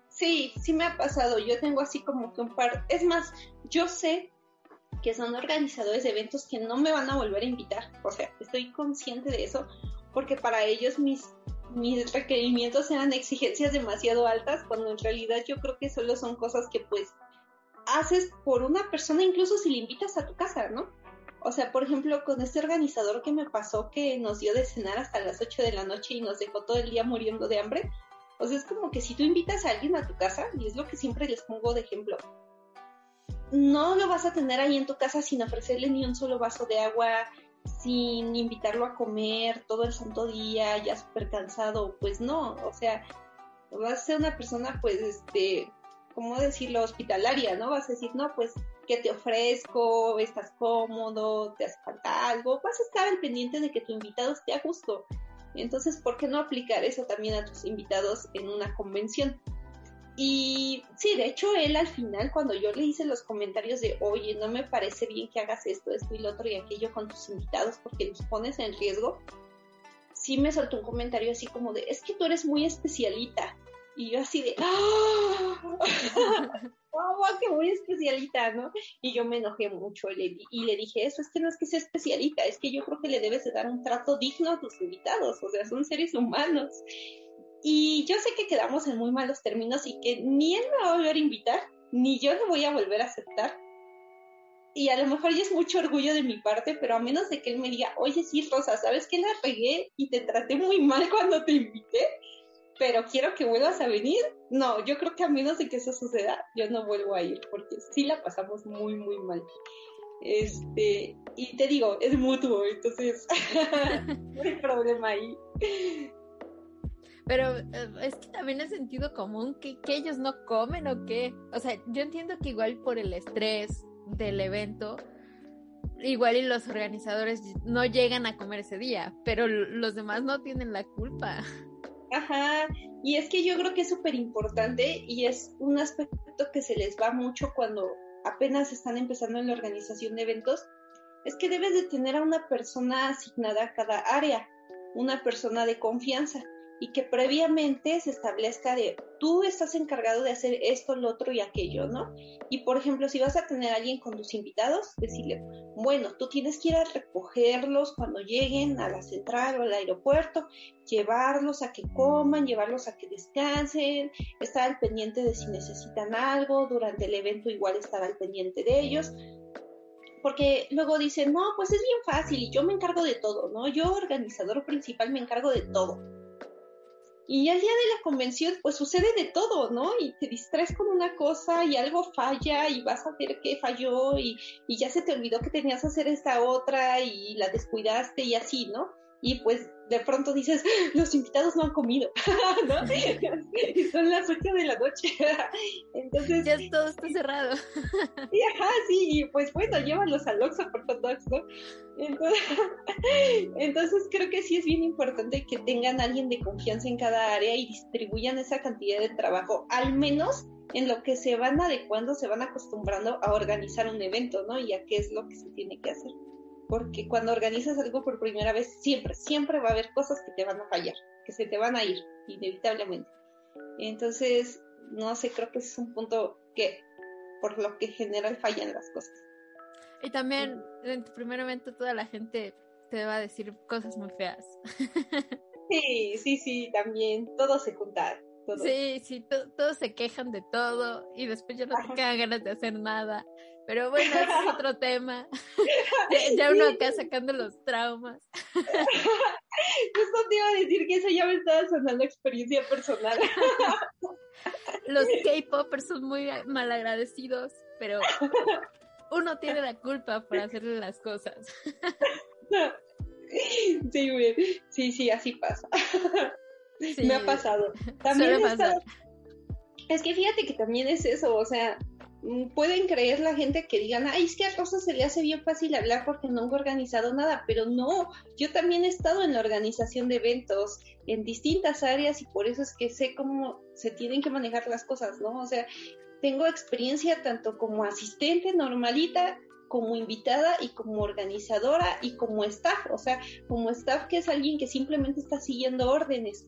Sí, sí me ha pasado. Yo tengo así como que un par. Es más, yo sé que son organizadores de eventos que no me van a volver a invitar. O sea, estoy consciente de eso porque para ellos mis mis requerimientos eran exigencias demasiado altas, cuando en realidad yo creo que solo son cosas que pues haces por una persona, incluso si le invitas a tu casa, ¿no? O sea, por ejemplo, con este organizador que me pasó que nos dio de cenar hasta las 8 de la noche y nos dejó todo el día muriendo de hambre, o es como que si tú invitas a alguien a tu casa, y es lo que siempre les pongo de ejemplo, no lo vas a tener ahí en tu casa sin ofrecerle ni un solo vaso de agua, sin invitarlo a comer todo el santo día, ya súper cansado, pues no, o sea, vas a ser una persona, pues, este, ¿cómo decirlo? Hospitalaria, ¿no? Vas a decir, no, pues, ¿qué te ofrezco? ¿Estás cómodo? ¿Te hace falta algo? Vas a estar al pendiente de que tu invitado esté a gusto. Entonces, ¿por qué no aplicar eso también a tus invitados en una convención? Y sí, de hecho, él al final, cuando yo le hice los comentarios de, oye, no me parece bien que hagas esto, esto y lo otro y aquello con tus invitados porque los pones en riesgo, sí me soltó un comentario así como de, es que tú eres muy especialita. Y yo así de, ¡ah! *laughs* ¡Oh, qué muy especialita, ¿no? Y yo me enojé mucho y le, dije, eso es que no es que sea especialita, es que yo creo que le debes de dar un trato digno a tus invitados, o sea, son seres humanos. Y yo sé que quedamos en muy malos términos y que ni él me va a volver a invitar, ni yo lo voy a volver a aceptar. Y a lo mejor ya es mucho orgullo de mi parte, pero a menos de que él me diga, oye, sí, Rosa, ¿sabes que la regué y te traté muy mal cuando te invité? Pero quiero que vuelvas a venir. No, yo creo que a menos de que eso suceda, yo no vuelvo a ir, porque sí la pasamos muy, muy mal. Este, y te digo, es mutuo, entonces *laughs* no hay problema ahí.
Pero eh, es que también es sentido común que, que ellos no comen o qué. O sea, yo entiendo que igual por el estrés del evento, igual y los organizadores no llegan a comer ese día, pero los demás no tienen la culpa.
Ajá, y es que yo creo que es súper importante y es un aspecto que se les va mucho cuando apenas están empezando en la organización de eventos, es que debes de tener a una persona asignada a cada área, una persona de confianza y que previamente se establezca de tú estás encargado de hacer esto, lo otro y aquello, ¿no? Y por ejemplo, si vas a tener a alguien con tus invitados, decirle, bueno, tú tienes que ir a recogerlos cuando lleguen a la central o al aeropuerto, llevarlos a que coman, llevarlos a que descansen, estar al pendiente de si necesitan algo, durante el evento igual estar al pendiente de ellos porque luego dicen, no, pues es bien fácil y yo me encargo de todo, ¿no? Yo, organizador principal, me encargo de todo. Y al día de la convención, pues sucede de todo, ¿no? Y te distraes con una cosa y algo falla y vas a ver qué falló y, y ya se te olvidó que tenías que hacer esta otra y la descuidaste y así, ¿no? Y pues de pronto dices, los invitados no han comido, *laughs* ¿no? y son las 8 de la noche. *laughs* Entonces...
Ya todo está cerrado.
y ajá, sí, y pues bueno, llévalos al Oxxo por hot dogs, ¿no? Entonces, *laughs* entonces creo que sí es bien importante que tengan alguien de confianza en cada área y distribuyan esa cantidad de trabajo, al menos en lo que se van adecuando, se van acostumbrando a organizar un evento, ¿no? Y a qué es lo que se tiene que hacer porque cuando organizas algo por primera vez, siempre, siempre va a haber cosas que te van a fallar, que se te van a ir, inevitablemente. Entonces, no sé, creo que ese es un punto que, por lo que general fallan las cosas.
Y también, en tu primer evento, toda la gente te va a decir cosas muy feas. *laughs*
Sí, sí, sí, también, todo se junta.
Sí, sí, todos se quejan de todo y después ya no te quedan ganas de hacer nada. Pero bueno, es otro tema. *laughs* ya uno acá sacando los traumas. *laughs*
Justo te iba a decir que eso ya me estaba sonando experiencia personal. *laughs*
los K-popers son muy malagradecidos, pero uno tiene la culpa por hacerle las cosas.
sí, sí, sí, así pasa. Me ha pasado. También Es que fíjate que también es eso, o sea, pueden creer la gente que digan, ay, es que a Rosa se le hace bien fácil hablar porque nunca ha organizado nada, pero no, yo también he estado en la organización de eventos en distintas áreas y por eso es que sé cómo se tienen que manejar las cosas, ¿no? O sea, tengo experiencia tanto como asistente normalita como invitada y como organizadora y como staff, o sea, como staff que es alguien que simplemente está siguiendo órdenes.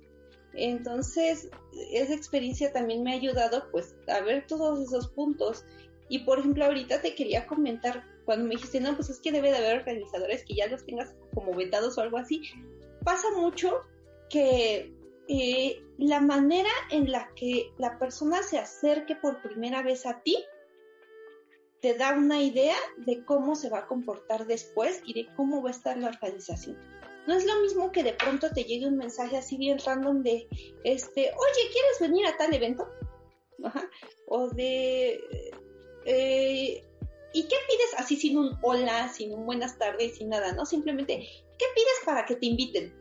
Entonces, esa experiencia también me ha ayudado pues a ver todos esos puntos. Y por ejemplo, ahorita te quería comentar, cuando me dijiste, no, pues es que debe de haber organizadores que ya los tengas como vetados o algo así, pasa mucho que eh, la manera en la que la persona se acerque por primera vez a ti te da una idea de cómo se va a comportar después y de cómo va a estar la organización. No es lo mismo que de pronto te llegue un mensaje así bien random de, este, oye, ¿quieres venir a tal evento? O de, eh, ¿y qué pides así sin un hola, sin un buenas tardes, sin nada, ¿no? Simplemente, ¿qué pides para que te inviten?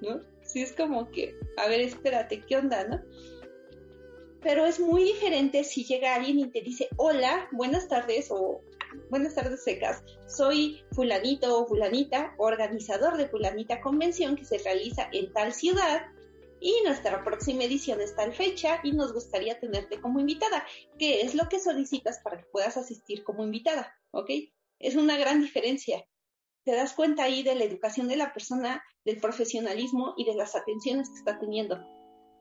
¿No? Sí, es como que, a ver, espérate, ¿qué onda, no? Pero es muy diferente si llega alguien y te dice, hola, buenas tardes, o buenas tardes secas, soy fulanito o fulanita, organizador de fulanita convención que se realiza en tal ciudad y nuestra próxima edición está en fecha y nos gustaría tenerte como invitada. ¿Qué es lo que solicitas para que puedas asistir como invitada? ¿Ok? Es una gran diferencia. Te das cuenta ahí de la educación de la persona, del profesionalismo y de las atenciones que está teniendo.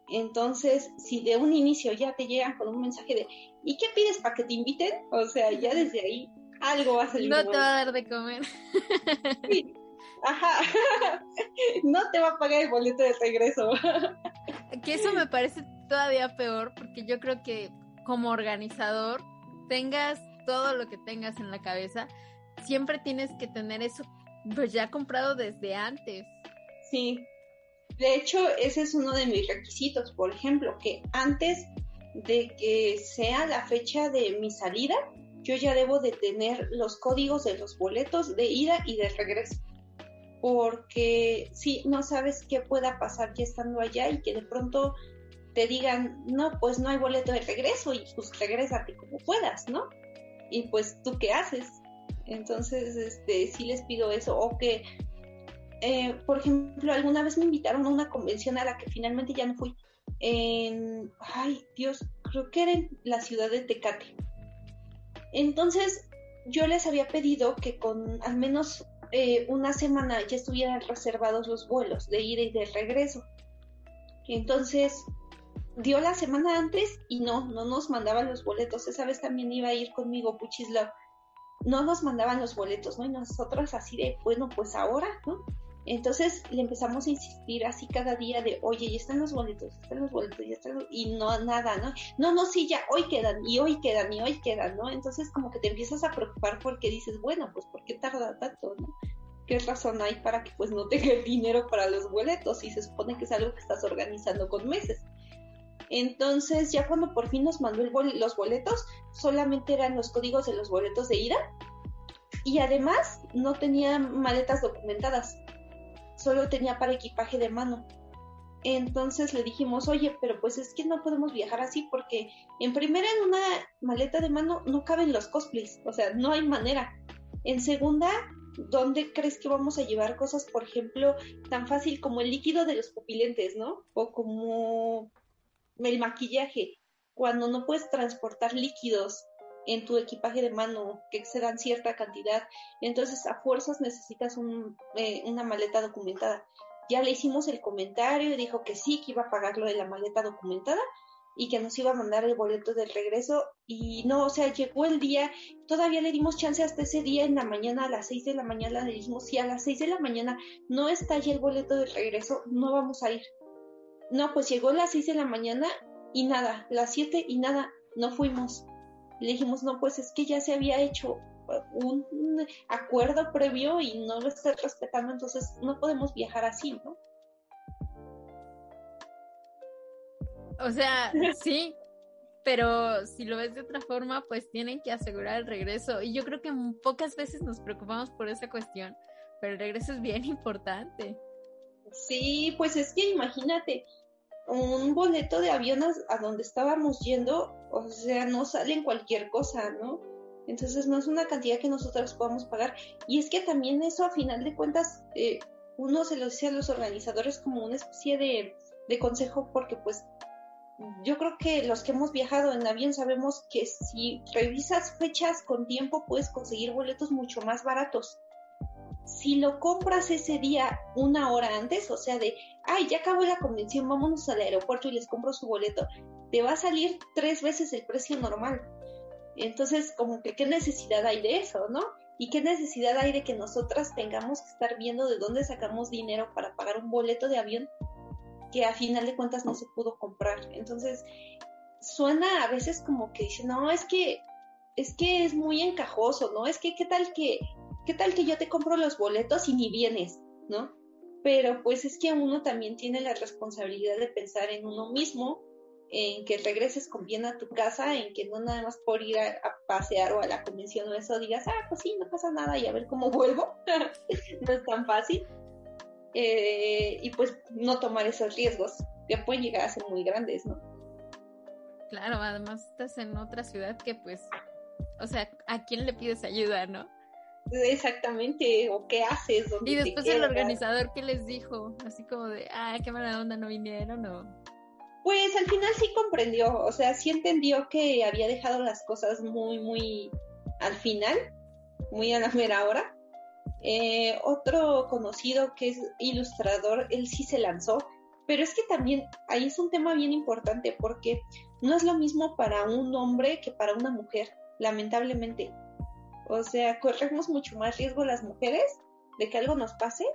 Entonces, si de un inicio ya te llegan con un mensaje de ¿y qué pides para que te inviten? O sea, ya desde ahí algo va a salir.
No te va a dar de comer. *laughs*
Sí. Ajá. *laughs* No te va a pagar el boleto de regreso.
Que eso me parece todavía peor porque yo creo que como organizador tengas todo lo que tengas en la cabeza, siempre tienes que tener eso pues ya comprado desde antes.
Sí. De hecho, ese es uno de mis requisitos, por ejemplo, que antes de que sea la fecha de mi salida, yo ya debo de tener los códigos de los boletos de ida y de regreso. Porque si no sabes qué pueda pasar ya estando allá y que de pronto te digan, no, pues no hay boleto de regreso y pues regrésate como puedas, ¿no? Y pues tú qué haces. Entonces, este, sí les pido eso. O que, eh, por ejemplo, alguna vez me invitaron a una convención a la que finalmente ya no fui. En, ay, Dios, creo que era en la ciudad de Tecate. Entonces, yo les había pedido que con al menos eh, una semana ya estuvieran reservados los vuelos de ida y de regreso. Entonces, dio la semana antes y no, no nos mandaban los boletos. Esa vez también iba a ir conmigo Puchislav. No nos mandaban los boletos, ¿no? Y nosotros así de, bueno, pues ahora, ¿no? Entonces le empezamos a insistir así cada día de, oye, ya están los boletos, están los boletos, ya están y no, nada, ¿no? No, no, sí, ya, hoy quedan, y hoy quedan, y hoy quedan, ¿no? Entonces como que te empiezas a preocupar porque dices, bueno, pues ¿por qué tarda tanto, no? ¿Qué razón hay para que pues no tenga el dinero para los boletos? Y se supone que es algo que estás organizando con meses. Entonces ya cuando por fin nos mandó los boletos, solamente eran los códigos de los boletos de ida y además no tenía maletas documentadas solo tenía para equipaje de mano. Entonces le dijimos, oye, pero pues es que no podemos viajar así porque en primera en una maleta de mano no caben los cosplays, o sea, no hay manera. En segunda, ¿dónde crees que vamos a llevar cosas, por ejemplo, tan fácil como el líquido de los pupilentes, ¿no? O como el maquillaje, cuando no puedes transportar líquidos en tu equipaje de mano que excedan cierta cantidad. Entonces, a fuerzas necesitas un, eh, una maleta documentada. Ya le hicimos el comentario y dijo que sí, que iba a pagar lo de la maleta documentada y que nos iba a mandar el boleto del regreso. Y no, o sea, llegó el día, todavía le dimos chance hasta ese día en la mañana, a las 6 de la mañana, le dijimos, si a las 6 de la mañana no está ya el boleto del regreso, no vamos a ir. No, pues llegó a las 6 de la mañana y nada, las 7 y nada, no fuimos le dijimos, no, pues es que ya se había hecho un, acuerdo previo y no lo estás respetando, entonces no podemos viajar así, ¿no?
O sea, sí, pero si lo ves de otra forma, pues tienen que asegurar el regreso. Y yo creo que pocas veces nos preocupamos por esa cuestión, pero el regreso es bien importante.
Sí, pues es que imagínate, un boleto de avión a donde estábamos yendo o sea, no salen cualquier cosa, ¿no? Entonces no es una cantidad que nosotros podamos pagar. Y es que también eso a final de cuentas eh, uno se lo dice a los organizadores como una especie de, de consejo porque pues yo creo que los que hemos viajado en avión sabemos que si revisas fechas con tiempo puedes conseguir boletos mucho más baratos. Si lo compras ese día una hora antes, o sea, de, ay, ya acabó la convención, vámonos al aeropuerto y les compro su boleto, te va a salir tres veces el precio normal. Entonces, como que qué necesidad hay de eso, ¿no? Y qué necesidad hay de que nosotras tengamos que estar viendo de dónde sacamos dinero para pagar un boleto de avión que a final de cuentas no se pudo comprar. Entonces, suena a veces como que dice, no, es que es que es muy encajoso, ¿no? Es que qué tal que qué tal que yo te compro los boletos y ni vienes, ¿no? Pero pues es que uno también tiene la responsabilidad de pensar en uno mismo en que regreses con bien a tu casa, en que no nada más por ir a, pasear o a la convención o eso digas, ah, pues sí, no pasa nada y a ver cómo *laughs* vuelvo. no es tan fácil. Eh, y pues no tomar esos riesgos que pueden llegar a ser muy grandes, ¿no?
Claro, además estás en otra ciudad que pues, o sea, ¿a quién le pides ayuda, no?
Exactamente, o qué haces.
Y después el organizador, ¿qué les dijo? Así como de, ah, qué mala onda, no vinieron o...
Pues al final sí comprendió, o sea, sí entendió que había dejado las cosas muy, muy al final, muy a la mera hora. Eh, otro conocido que es ilustrador, él sí se lanzó, pero es que también ahí es un tema bien importante porque no es lo mismo para un hombre que para una mujer, lamentablemente. O sea, corremos mucho más riesgo las mujeres de que algo nos pase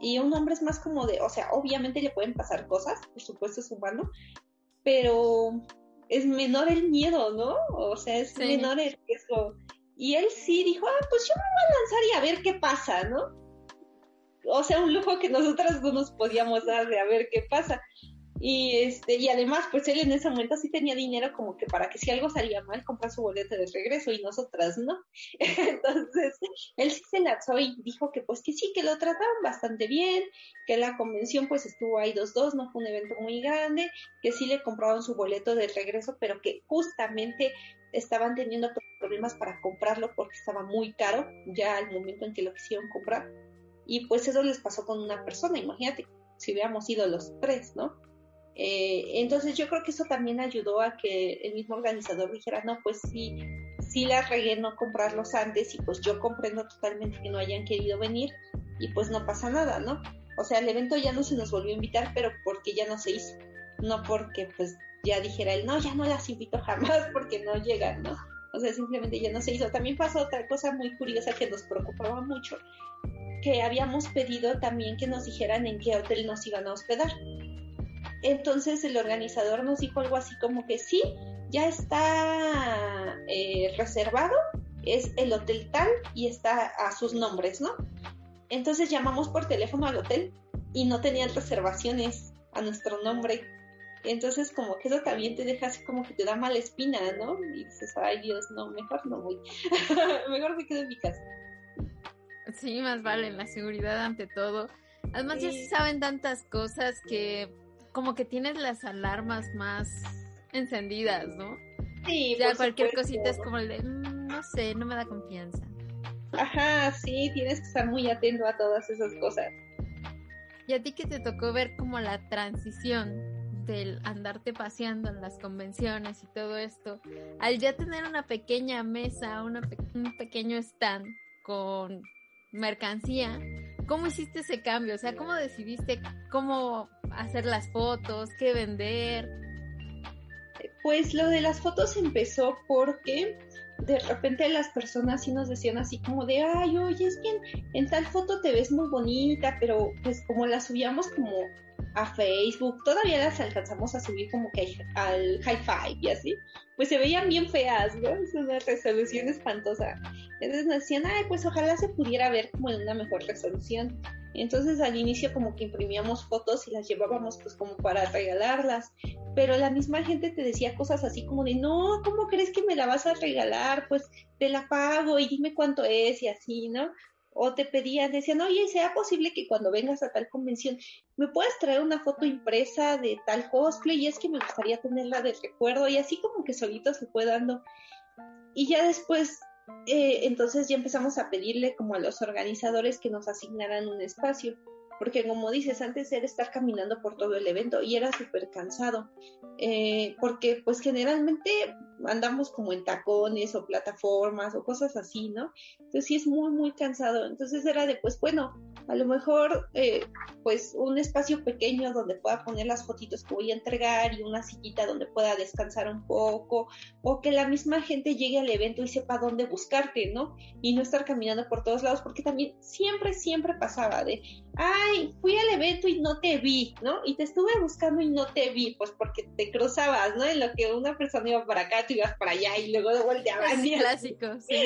y un hombre es más como de, o sea, obviamente le pueden pasar cosas, por supuesto es humano, pero es menor el miedo, ¿no? O sea, es menor el riesgo. Y él sí dijo, ah, pues yo me voy a lanzar y a ver qué pasa, ¿no? O sea, un lujo que nosotras no nos podíamos dar de a ver qué pasa. Y este, y además, pues él en ese momento sí tenía dinero como que para que si algo salía mal, comprar su boleto de regreso y nosotras no. *laughs* Entonces, él sí se lanzó y dijo que pues que sí, que lo trataban bastante bien, que la convención pues estuvo ahí dos dos, no fue un evento muy grande, que sí le compraron su boleto de regreso, pero que justamente estaban teniendo problemas para comprarlo porque estaba muy caro ya al momento en que lo quisieron comprar. Y pues eso les pasó con una persona, imagínate, si hubiéramos ido los tres, ¿no? Eh, entonces yo creo que eso también ayudó a que el mismo organizador dijera, no, pues sí, sí la regué no comprarlos antes y pues yo comprendo totalmente que no hayan querido venir y pues no pasa nada, ¿no? O sea, el evento ya no se nos volvió a invitar, pero porque ya no se hizo, no porque pues ya dijera él, no, ya no las invito jamás *laughs* porque no llegan, ¿no? O sea, simplemente ya no se hizo. También pasó otra cosa muy curiosa que nos preocupaba mucho, que habíamos pedido también que nos dijeran en qué hotel nos iban a hospedar. Entonces el organizador nos dijo algo así como que sí, ya está eh, reservado, es el hotel tal y está a sus nombres, ¿no? Entonces llamamos por teléfono al hotel y no tenían reservaciones a nuestro nombre. Entonces como que eso también te deja así como que te da mala espina, ¿no? Y dices, ay Dios, no, mejor no voy. *laughs* mejor me quedo en mi casa.
Sí, más vale la seguridad ante todo. Además ya se saben tantas cosas que como que tienes las alarmas más encendidas, ¿no?
Sí,
ya cualquier cosita es como el de, mm, no sé, no me da confianza.
Ajá, sí, tienes que estar muy atento a todas esas cosas.
Y a ti que te tocó ver como la transición del andarte paseando en las convenciones y todo esto, al ya tener una pequeña mesa, un pequeño stand con mercancía, ¿cómo hiciste ese cambio? O sea, ¿cómo decidiste cómo hacer las fotos, qué vender?
Pues lo de las fotos empezó porque de repente las personas sí nos decían así como de, ay, oye, es que en, tal foto te ves muy bonita, pero pues como la subíamos como a Facebook, todavía las alcanzamos a subir como que al high five y así, pues se veían bien feas, ¿no? Es una resolución espantosa. Entonces nos decían, ay, pues ojalá se pudiera ver como en una mejor resolución. Entonces al inicio como que imprimíamos fotos y las llevábamos pues como para regalarlas, pero la misma gente te decía cosas así como de, no, ¿cómo crees que me la vas a regalar? Pues te la pago y dime cuánto es y así, ¿no? O te pedían, decían, oye, ¿sea posible que cuando vengas a tal convención me puedas traer una foto impresa de tal cosplay? Y es que me gustaría tenerla de recuerdo y así como que solito se fue dando. Y ya después eh, entonces ya empezamos a pedirle como a los organizadores que nos asignaran un espacio porque como dices, antes era estar caminando por todo el evento y era súper cansado, eh, porque pues generalmente andamos como en tacones o plataformas o cosas así, ¿no? Entonces sí es muy, muy cansado. Entonces era de, pues bueno, a lo mejor eh, pues un espacio pequeño donde pueda poner las fotitos que voy a entregar y una sillita donde pueda descansar un poco, o que la misma gente llegue al evento y sepa dónde buscarte, ¿no? Y no estar caminando por todos lados, porque también siempre, siempre pasaba de, ay, fui al evento y no te vi, ¿no? Y te estuve buscando y no te vi, pues porque te cruzabas, ¿no? En lo que una persona iba para acá, tú ibas para allá y luego volteabas.
Es clásico, sí.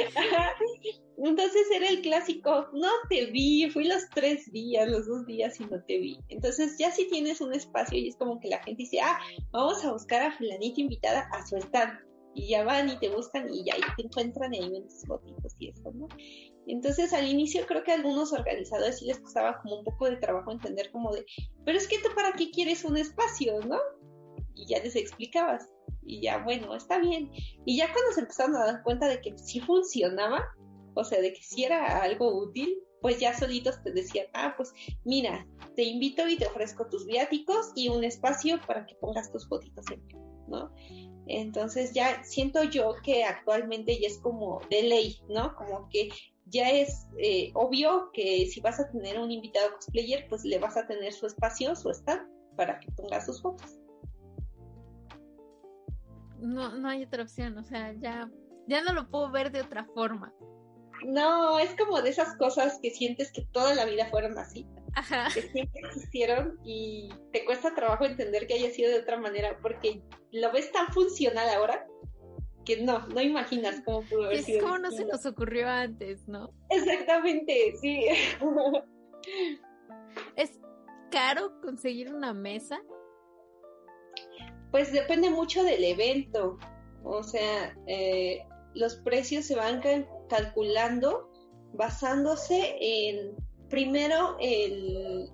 Entonces era el clásico, no te vi, fui los tres días, los dos días y no te vi. Entonces ya si tienes un espacio y es como que la gente dice, ah, vamos a buscar a fulanita invitada a su stand. Y ya van y te buscan y ya ahí te encuentran y ahí ven tus fotitos y eso, ¿no? Entonces al inicio creo que a algunos organizadores sí les costaba como un poco de trabajo entender como de, pero es que tú para qué quieres un espacio, ¿no? Y ya les explicabas. Y ya, bueno, está bien. Y ya cuando se empezaron a dar cuenta de que sí funcionaba, o sea, de que si era algo útil, pues ya solitos te decían, ah, pues mira, te invito y te ofrezco tus viáticos y un espacio para que pongas tus fotitos en ¿no? Entonces ya siento yo que actualmente ya es como de ley, ¿no? Como que ya es eh, obvio que si vas a tener un invitado cosplayer, pues le vas a tener su espacio, su stand, para que ponga sus fotos.
No, no hay otra opción, o sea, ya, ya no lo puedo ver de otra forma.
No, es como de esas cosas que sientes que toda la vida fueron así. Ajá. Que siempre existieron y te cuesta trabajo entender que haya sido de otra manera porque lo ves tan funcional ahora que no, no imaginas cómo pudo haber sido.
Es como no se nos ocurrió antes, ¿no?
Exactamente, sí.
¿Es caro conseguir una mesa?
Pues depende mucho del evento. O sea, eh, los precios se van calculando basándose en, primero, el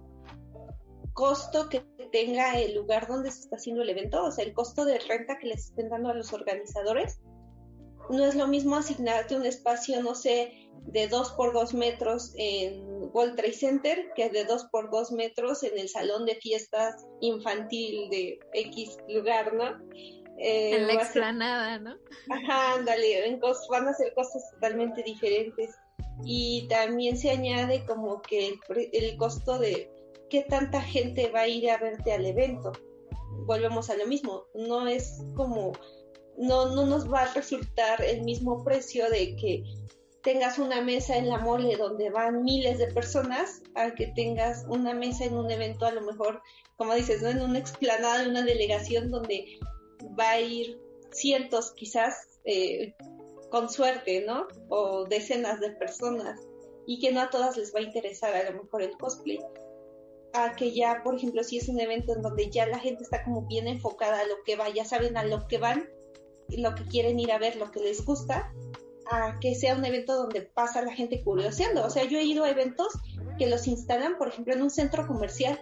costo que tenga el lugar donde se está haciendo el evento, o sea, el costo de renta que les estén dando a los organizadores. No es lo mismo asignarte un espacio, no sé, de 2 por 2 metros en World Trade Center que de 2 por 2 metros en el salón de fiestas infantil de X lugar, ¿no?
Eh, en la explanada, ¿no?
Ajá, ándale, van a ser cosas totalmente diferentes. Y también se añade como que el costo de qué tanta gente va a ir a verte al evento. Volvemos a lo mismo, no es como, no, no nos va a resultar el mismo precio de que tengas una mesa en la mole donde van miles de personas a que tengas una mesa en un evento a lo mejor, como dices, ¿no? en una explanada, en una delegación donde va a ir cientos quizás eh, con suerte, ¿no? O decenas de personas y que no a todas les va a interesar a lo mejor el cosplay a que ya, por ejemplo, si es un evento en donde ya la gente está como bien enfocada a lo que va, ya saben a lo que van, lo que quieren ir a ver, lo que les gusta, a que sea un evento donde pasa la gente curioseando. O sea, yo he ido a eventos que los instalan, por ejemplo, en un centro comercial.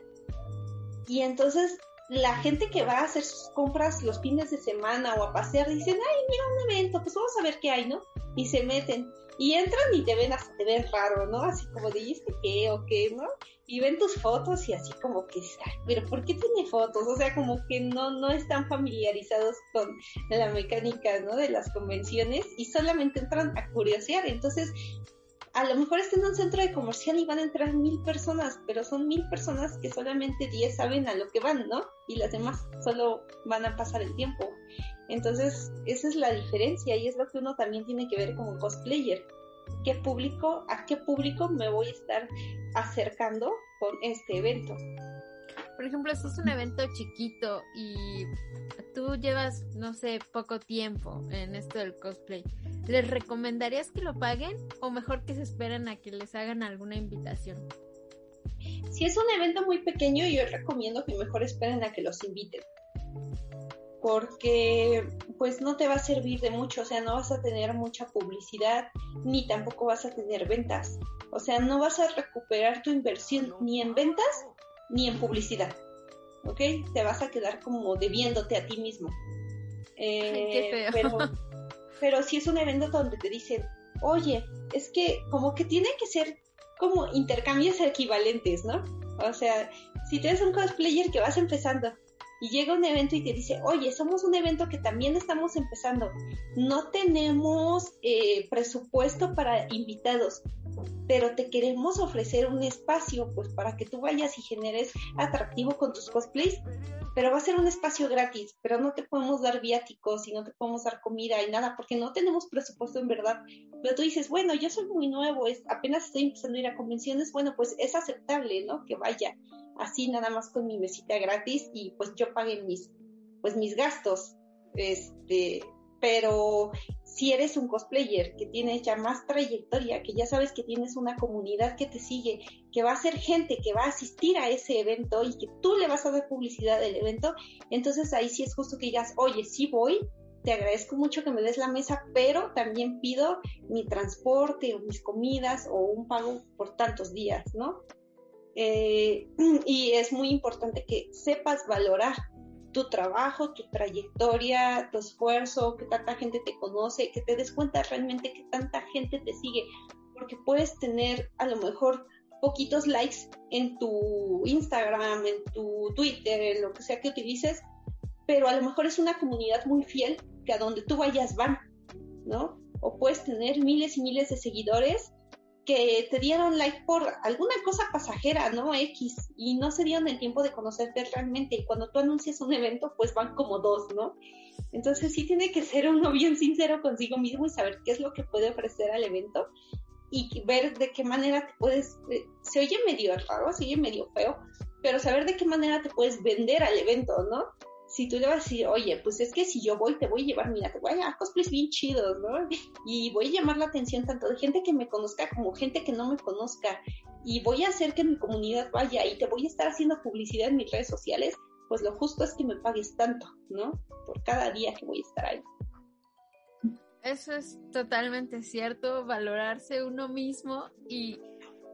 Y entonces la gente que va a hacer sus compras los fines de semana o a pasear dicen, ay, mira un evento, pues vamos a ver qué hay, ¿no? Y se meten y entran y te ven hasta te ven raro, ¿no? Así como dijiste qué o qué, ¿no? Y ven tus fotos y así como que, ay, pero ¿por qué tiene fotos? O sea, como que no, no están familiarizados con la mecánica, ¿no? De las convenciones y solamente entran a curiosear. Entonces, a lo mejor está en un centro de comercial y van a entrar mil personas, pero son mil personas que solamente diez saben a lo que van, ¿no? Y las demás solo van a pasar el tiempo. Entonces, esa es la diferencia y es lo que uno también tiene que ver como cosplayer. ¿Qué público, a qué público me voy a estar acercando con este evento?
Por ejemplo, esto es un evento chiquito y tú llevas, no sé, poco tiempo en esto del cosplay. ¿Les recomendarías que lo paguen o mejor que se esperen a que les hagan alguna invitación?
Si es un evento muy pequeño, yo recomiendo que mejor esperen a que los inviten. Porque pues no te va a servir de mucho, o sea, no vas a tener mucha publicidad, ni tampoco vas a tener ventas. O sea, no vas a recuperar tu inversión ni en ventas ni en publicidad. ¿Ok? Te vas a quedar como debiéndote a ti mismo.
Eh,
pero, *laughs* pero si es un evento donde te dicen, oye, es que como que tiene que ser como intercambios equivalentes, ¿no? O sea, si tienes un cosplayer que vas empezando y llega un evento y te dice, oye, somos un evento que también estamos empezando, no tenemos eh, presupuesto para invitados, pero te queremos ofrecer un espacio pues para que tú vayas y generes atractivo con tus cosplays, pero va a ser un espacio gratis, pero no te podemos dar viáticos y no te podemos dar comida y nada porque no tenemos presupuesto en verdad. Pero tú dices, bueno, yo soy muy nuevo, es, apenas estoy empezando a ir a convenciones, bueno, pues es aceptable, ¿no? Que vaya así nada más con mi mesita gratis y pues yo pague mis, pues mis gastos. Este, pero si eres un cosplayer que tienes ya más trayectoria, que ya sabes que tienes una comunidad que te sigue, que va a ser gente que va a asistir a ese evento y que tú le vas a dar publicidad del evento, entonces ahí sí es justo que digas, oye, sí voy, te agradezco mucho que me des la mesa, pero también pido mi transporte o mis comidas o un pago por tantos días, ¿no? Eh, *clears throat* y es muy importante que sepas valorar tu trabajo, tu trayectoria, tu esfuerzo, que tanta gente te conoce, que te des cuenta realmente que tanta gente te sigue, porque puedes tener a lo mejor poquitos likes en tu Instagram, en tu Twitter, en lo que sea que utilices, pero a lo mejor es una comunidad muy fiel que a donde tú vayas van, ¿no? O puedes tener miles y miles de seguidores que te dieron like por alguna cosa pasajera, ¿no? X, y no se dieron el tiempo de conocerte realmente. Y cuando tú anuncias un evento, pues van como dos, ¿no? Entonces sí tiene que ser uno bien sincero consigo mismo y saber qué es lo que puede ofrecer al evento y ver de qué manera te puedes, eh, se oye medio raro, se oye medio feo, pero saber de qué manera te puedes vender al evento, ¿no? Si tú le vas a decir, oye, pues es que si yo voy, te voy a llevar, mira, te voy a cosplays bien chidos, ¿no? *laughs* Y voy a llamar la atención tanto de gente que me conozca como gente que no me conozca. Y voy a hacer que mi comunidad vaya y te voy a estar haciendo publicidad en mis redes sociales, pues lo justo es que me pagues tanto, ¿no? Por cada día que voy a estar ahí.
Eso es totalmente cierto, valorarse uno mismo y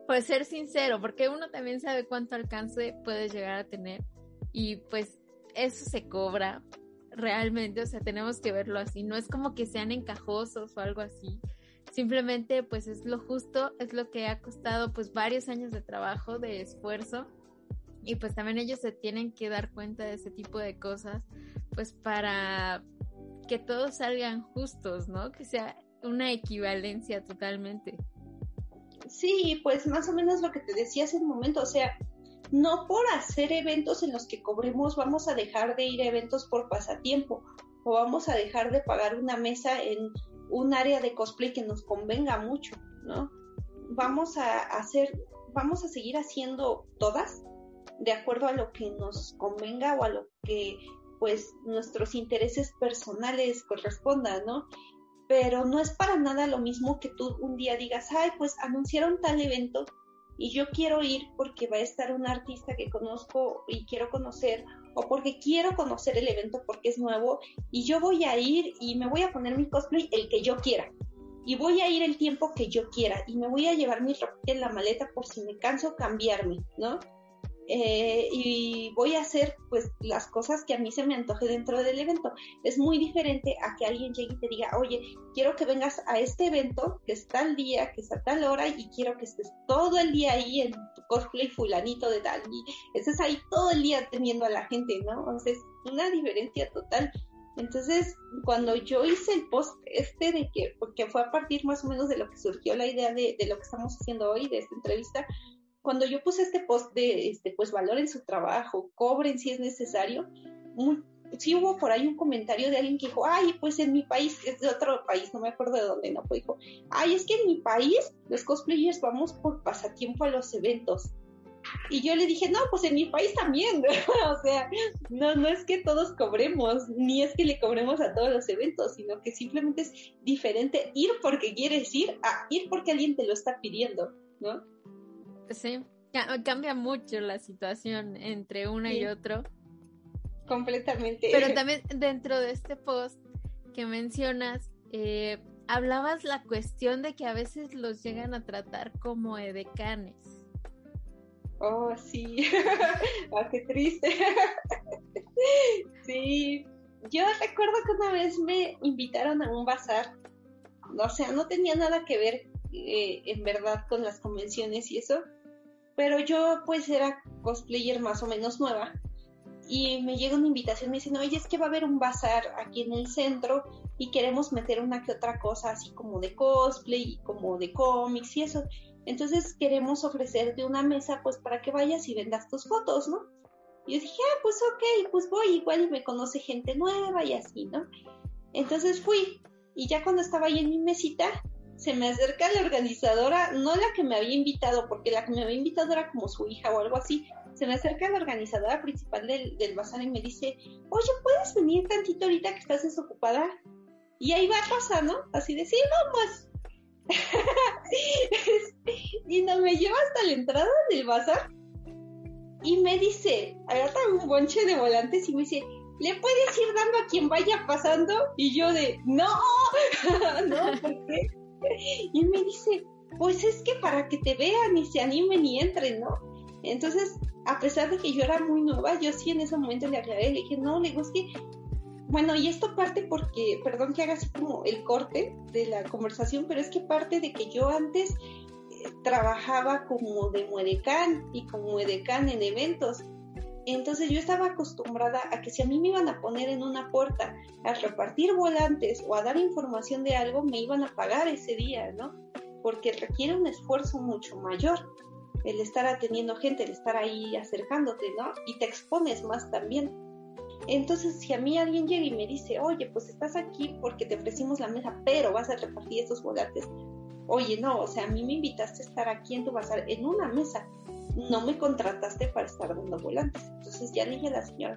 pues ser sincero, porque uno también sabe cuánto alcance puedes llegar a tener y pues eso se cobra realmente, o sea, tenemos que verlo así, no es como que sean encajosos o algo así, simplemente pues es lo justo, es lo que ha costado pues varios años de trabajo, de esfuerzo y pues también ellos se tienen que dar cuenta de ese tipo de cosas pues para que todos salgan justos, ¿no? Que sea una equivalencia totalmente.
Sí, pues más o menos lo que te decía hace un momento, o sea, no por hacer eventos en los que cobremos vamos a dejar de ir a eventos por pasatiempo o vamos a dejar de pagar una mesa en un área de cosplay que nos convenga mucho, ¿no? Vamos a hacer, vamos a seguir haciendo todas de acuerdo a lo que nos convenga o a lo que pues nuestros intereses personales correspondan, ¿no? Pero no es para nada lo mismo que tú un día digas, ay, pues anunciaron tal evento y yo quiero ir porque va a estar un artista que conozco y quiero conocer o porque quiero conocer el evento porque es nuevo y yo voy a ir y me voy a poner mi cosplay el que yo quiera y voy a ir el tiempo que yo quiera y me voy a llevar mi ropa en la maleta por si me canso cambiarme, ¿no? Eh, y voy a hacer pues las cosas que a mí se me antoje dentro del evento. Es muy diferente a que alguien llegue y te diga, oye, quiero que vengas a este evento que está tal día, que está a tal hora y quiero que estés todo el día ahí en tu cosplay fulanito de tal y estés ahí todo el día teniendo a la gente, ¿no? Entonces, una diferencia total. Entonces, cuando yo hice el post este de que, porque fue a partir más o menos de lo que surgió la idea de, de lo que estamos haciendo hoy, de esta entrevista, cuando yo puse este post de, este, pues valoren su trabajo, cobren si es necesario, sí hubo por ahí un comentario de alguien que dijo, ay, pues en mi país, es de otro país, no me acuerdo de dónde, no, pues dijo, ay, es que en mi país los cosplayers vamos por pasatiempo a los eventos. Y yo le dije, no, pues en mi país también, *laughs* o sea, no, no es que todos cobremos, ni es que le cobremos a todos los eventos, sino que simplemente es diferente ir porque quieres ir a ir porque alguien te lo está pidiendo, ¿no?
Sí, cambia mucho la situación entre una y otro.
Completamente.
Pero *laughs* también dentro de este post que mencionas, eh, hablabas la cuestión de que a veces los llegan a tratar como edecanes.
Oh, sí. *laughs* ah, qué triste. *laughs* sí. Yo recuerdo que una vez me invitaron a un bazar. O sea, no tenía nada que ver eh, en verdad con las convenciones y eso pero yo pues era cosplayer más o menos nueva y me llega una invitación, me dicen, oye, es que va a haber un bazar aquí en el centro y queremos meter una que otra cosa así como de cosplay como de cómics y eso. Entonces queremos ofrecerte una mesa pues para que vayas y vendas tus fotos, ¿no? Y yo dije, ah, pues ok, pues voy, igual y me conoce gente nueva y así, ¿no? Entonces fui y ya cuando estaba ahí en mi mesita, se me acerca la organizadora, no la que me había invitado, porque la que me había invitado era como su hija o algo así. Se me acerca la organizadora principal del, del bazar y me dice, oye, ¿puedes venir tantito ahorita que estás desocupada? Y ahí va pasando, así de, sí, vamos. *laughs* y no me lleva hasta la entrada del bazar y me dice, agarra un bonche de volantes y me dice, ¿le puedes ir dando a quien vaya pasando? Y yo de, no, *laughs* no, ¿por qué? *laughs* y me dice, pues es que para que te vean y se animen y entren, ¿no? Entonces, a pesar de que yo era muy nueva, yo sí en ese momento le aclaré, le dije, no, le digo, es que, bueno, y esto parte porque, perdón que haga así como el corte de la conversación, pero es que parte de que yo antes eh, trabajaba como de muedecán y como muedecán en eventos. Entonces yo estaba acostumbrada a que si a mí me iban a poner en una puerta a repartir volantes o a dar información de algo, me iban a pagar ese día, ¿no? Porque requiere un esfuerzo mucho mayor el estar atendiendo gente, el estar ahí acercándote, ¿no? Y te expones más también. Entonces, si a mí alguien llega y me dice, oye, pues estás aquí porque te ofrecimos la mesa, pero vas a repartir estos volantes, oye, no, o sea, a mí me invitaste a estar aquí en tu bazar en una mesa, no me contrataste para estar dando volantes. Entonces ya le dije a la señora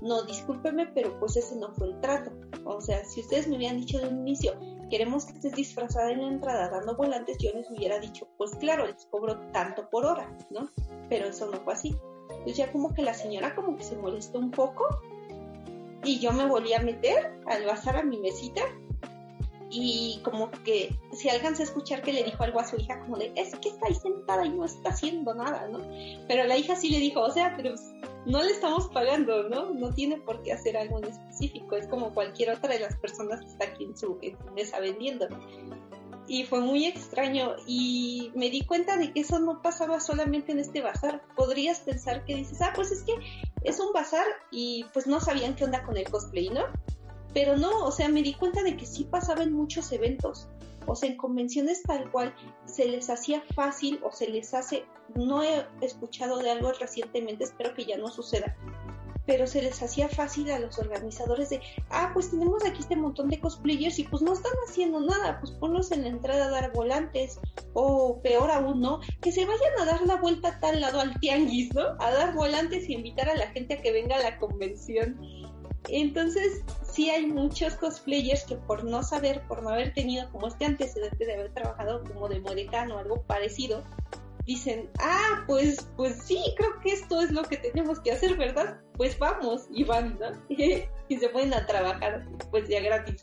no, discúlpeme, pero pues ese no fue el trato. O sea, si ustedes me hubieran dicho de un inicio, queremos que estés disfrazada en la entrada dando volantes, yo les hubiera dicho, pues claro, les cobro tanto por hora, ¿no? Pero eso no fue así. Entonces ya como que la señora como que se molestó un poco y yo me volví a meter al bazar a mi mesita y como que si alcanza a escuchar que le dijo algo a su hija como de es que está ahí sentada y no está haciendo nada, ¿no? Pero la hija sí le dijo, o sea, pero no le estamos pagando, ¿no? No tiene por qué hacer algo en específico, es como cualquier otra de las personas que está aquí en su, mesa vendiendo. Y fue muy extraño y me di cuenta de que eso no pasaba solamente en este bazar. Podrías pensar que dices, ah, pues es que es un bazar y pues no sabían qué onda con el cosplay, ¿no? Pero no, o sea, me di cuenta de que sí pasaba en muchos eventos. O sea, en convenciones tal cual se les hacía fácil o se les hace, no he escuchado de algo recientemente, espero que ya no suceda, pero se les hacía fácil a los organizadores de, ah, pues tenemos aquí este montón de cosplayers y pues no están haciendo nada, pues ponlos en la entrada a dar volantes, o peor aún, ¿no? Que se vayan a dar la vuelta a tal lado al tianguis, ¿no? A dar volantes y invitar a la gente a que venga a la convención. Entonces, sí hay muchos cosplayers que por no saber, por no haber tenido como este antecedente de haber trabajado como de modecano o algo parecido, dicen, ah, pues, pues sí, creo que esto es lo que tenemos que hacer, ¿verdad? Pues vamos, y van, ¿no? *laughs* y se pueden a trabajar, pues ya gratis.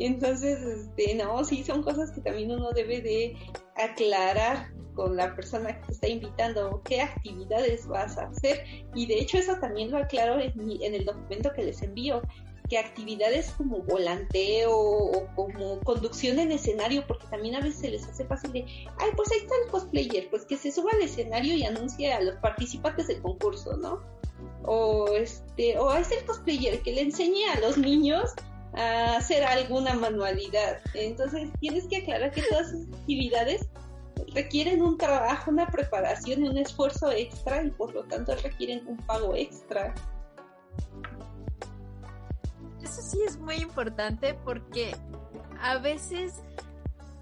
Entonces, este, no, sí, son cosas que también uno debe de aclarar con la persona que te está invitando, qué actividades vas a hacer. Y de hecho eso también lo aclaro en, en el documento que les envío, que actividades como volanteo o como conducción en escenario, porque también a veces se les hace fácil de, ay, pues ahí está el cosplayer, pues que se suba al escenario y anuncie a los participantes del concurso, ¿no? O este, o es el cosplayer que le enseñe a los niños a hacer alguna manualidad. Entonces tienes que aclarar que todas esas actividades requieren un trabajo, una preparación y un esfuerzo extra y por lo tanto requieren un pago extra.
Eso sí es muy importante porque a veces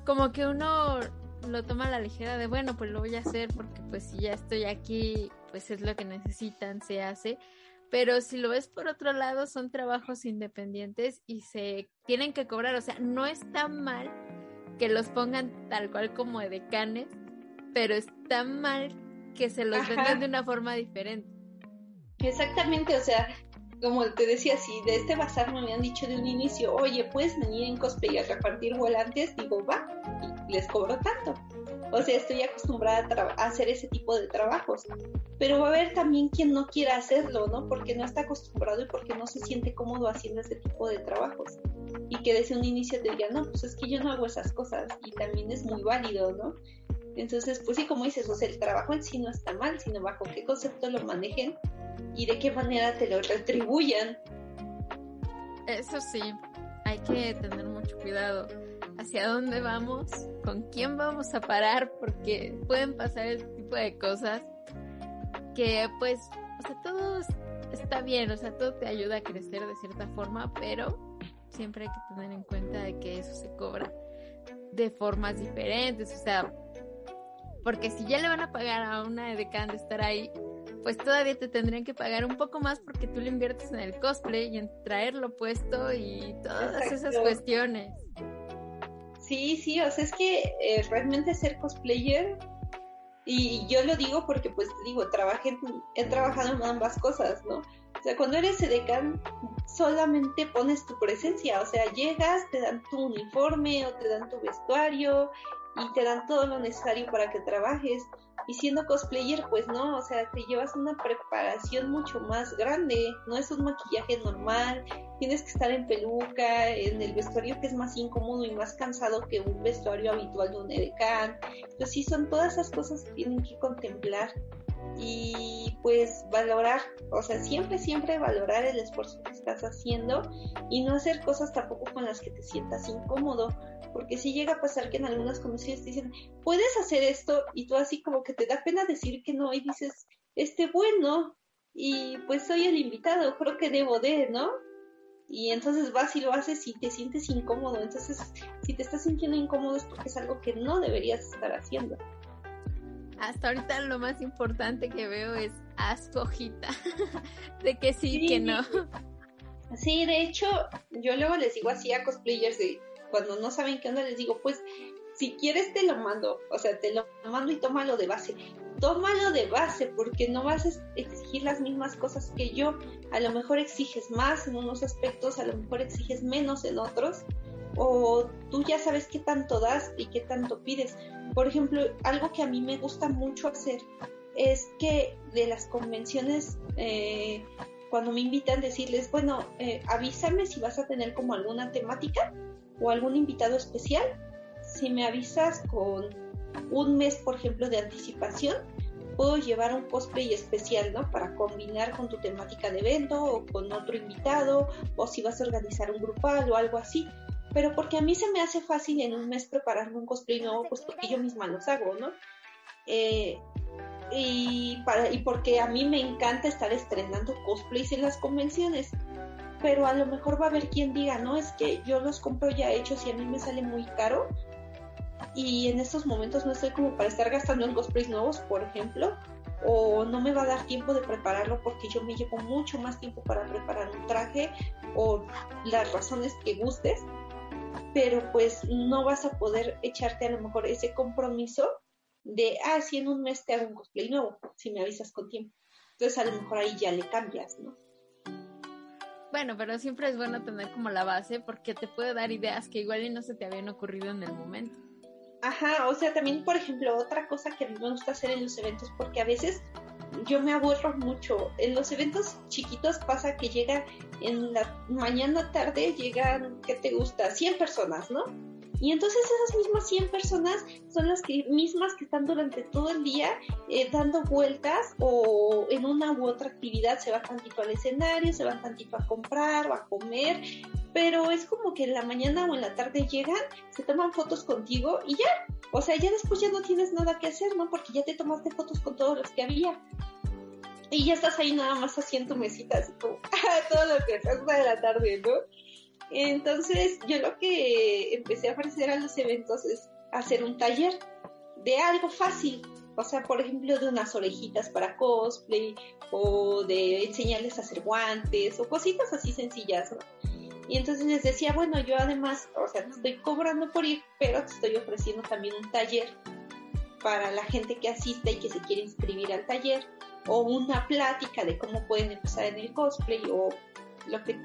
como que uno lo toma a la ligera de bueno pues lo voy a hacer porque pues si ya estoy aquí pues es lo que necesitan, se hace. Pero si lo ves por otro lado, son trabajos independientes y se tienen que cobrar. O sea, no está mal que los pongan tal cual como decanes, pero está mal que se los vendan de una forma diferente.
Exactamente, o sea, como te decía, si de este bazar me habían dicho de un inicio, oye, puedes venir en cosplay a repartir volantes, digo, va, y les cobro tanto. O sea, estoy acostumbrada a, hacer ese tipo de trabajos. Pero va a haber también quien no quiera hacerlo, ¿no? Porque no está acostumbrado y porque no se siente cómodo haciendo ese tipo de trabajos. Y que desde un inicio te diga, no, pues es que yo no hago esas cosas. Y también es muy válido, ¿no? Entonces, pues sí, como dices, o sea, el trabajo en sí no está mal, sino bajo qué concepto lo manejen y de qué manera te lo retribuyan.
Eso sí, hay que tener mucho cuidado hacia dónde vamos, con quién vamos a parar, porque pueden pasar ese tipo de cosas que pues, o sea, todo está bien, o sea, todo te ayuda a crecer de cierta forma, pero siempre hay que tener en cuenta de que eso se cobra de formas diferentes, o sea, porque si ya le van a pagar a una edecán de estar ahí, pues todavía te tendrían que pagar un poco más porque tú le inviertes en el cosplay y en traerlo puesto y todas esas cuestiones.
Sí, sí, o sea, es que eh, realmente ser cosplayer, y yo lo digo porque pues digo, trabajé, he trabajado en ambas cosas, ¿no? O sea, cuando eres edecán, solamente pones tu presencia, o sea, llegas, te dan tu uniforme o te dan tu vestuario y te dan todo lo necesario para que trabajes. Y siendo cosplayer, pues no, o sea, te llevas una preparación mucho más grande, no es un maquillaje normal, tienes que estar en peluca, en el vestuario que es más incómodo y más cansado que un vestuario habitual de un edecán. Entonces sí, son todas esas cosas que tienen que contemplar y pues valorar, o sea, siempre, siempre valorar el esfuerzo que estás haciendo y no hacer cosas tampoco con las que te sientas incómodo, porque si llega a pasar que en algunas comisiones te dicen, puedes hacer esto y tú así como que te da pena decir que no y dices, este bueno, y pues soy el invitado, creo que debo de, ¿no? Y entonces vas y lo haces y te sientes incómodo. Entonces, si te estás sintiendo incómodo es porque es algo que no deberías estar haciendo
hasta ahorita lo más importante que veo es haz hojita *laughs* de que sí, que no.
Sí, de hecho, yo luego les digo así a cosplayers de cuando no saben qué onda, les digo, pues si quieres te lo mando, o sea, te lo mando y tómalo de base. Tómalo de base porque no vas a exigir las mismas cosas que yo. A lo mejor exiges más en unos aspectos, a lo mejor exiges menos en otros. O tú ya sabes qué tanto das y qué tanto pides. Por ejemplo, algo que a mí me gusta mucho hacer es que de las convenciones, eh, cuando me invitan, decirles, bueno, eh, avísame si vas a tener como alguna temática o algún invitado especial. Si me avisas con un mes, por ejemplo, de anticipación, puedo llevar un cosplay especial, ¿no? Para combinar con tu temática de evento o con otro invitado, o si vas a organizar un grupal o algo así pero porque a mí se me hace fácil en un mes prepararme un cosplay nuevo, pues porque yo misma los hago, ¿no? Eh, y, para, y porque a mí me encanta estar estrenando cosplays en las convenciones. Pero a lo mejor va a haber quien diga, no, es que yo los compro ya hechos y a mí me sale muy caro. Y en estos momentos no estoy como para estar gastando en cosplays nuevos, por ejemplo. O no me va a dar tiempo de prepararlo porque yo me llevo mucho más tiempo para preparar un traje o las razones que gustes pero pues no vas a poder echarte a lo mejor ese compromiso de, ah, si en un mes te hago un cosplay nuevo, si me avisas con tiempo. Entonces a lo mejor ahí ya le cambias, ¿no?
Bueno, pero siempre es bueno tener como la base porque te puede dar ideas que igual y no se te habían ocurrido en el momento.
Ajá, o sea, también, por ejemplo, otra cosa que a mí me gusta hacer en los eventos, porque a veces yo me aburro mucho. En los eventos chiquitos pasa que llega en la mañana tarde, llegan, ¿qué te gusta? 100 personas, ¿no? Y entonces esas mismas 100 personas son las que, mismas que están durante todo el día eh, dando vueltas o en una u otra actividad se van tantito al escenario, se van tantito a comprar o a comer, pero es como que en la mañana o en la tarde llegan, se toman fotos contigo y ya, o sea, ya después ya no tienes nada que hacer, ¿no? Porque ya te tomaste fotos con todos los que había y ya estás ahí nada más haciendo mesita, así como *laughs* todo lo que pasa de la tarde, ¿no? Entonces, yo lo que empecé a ofrecer a los eventos es hacer un taller de algo fácil, o sea, por ejemplo, de unas orejitas para cosplay, o de enseñarles a hacer guantes, o cositas así sencillas, ¿no? Y entonces les decía, bueno, yo además, o sea, te estoy cobrando por ir, pero te estoy ofreciendo también un taller para la gente que asiste y que se quiere inscribir al taller o una plática de cómo pueden empezar en el cosplay o lo que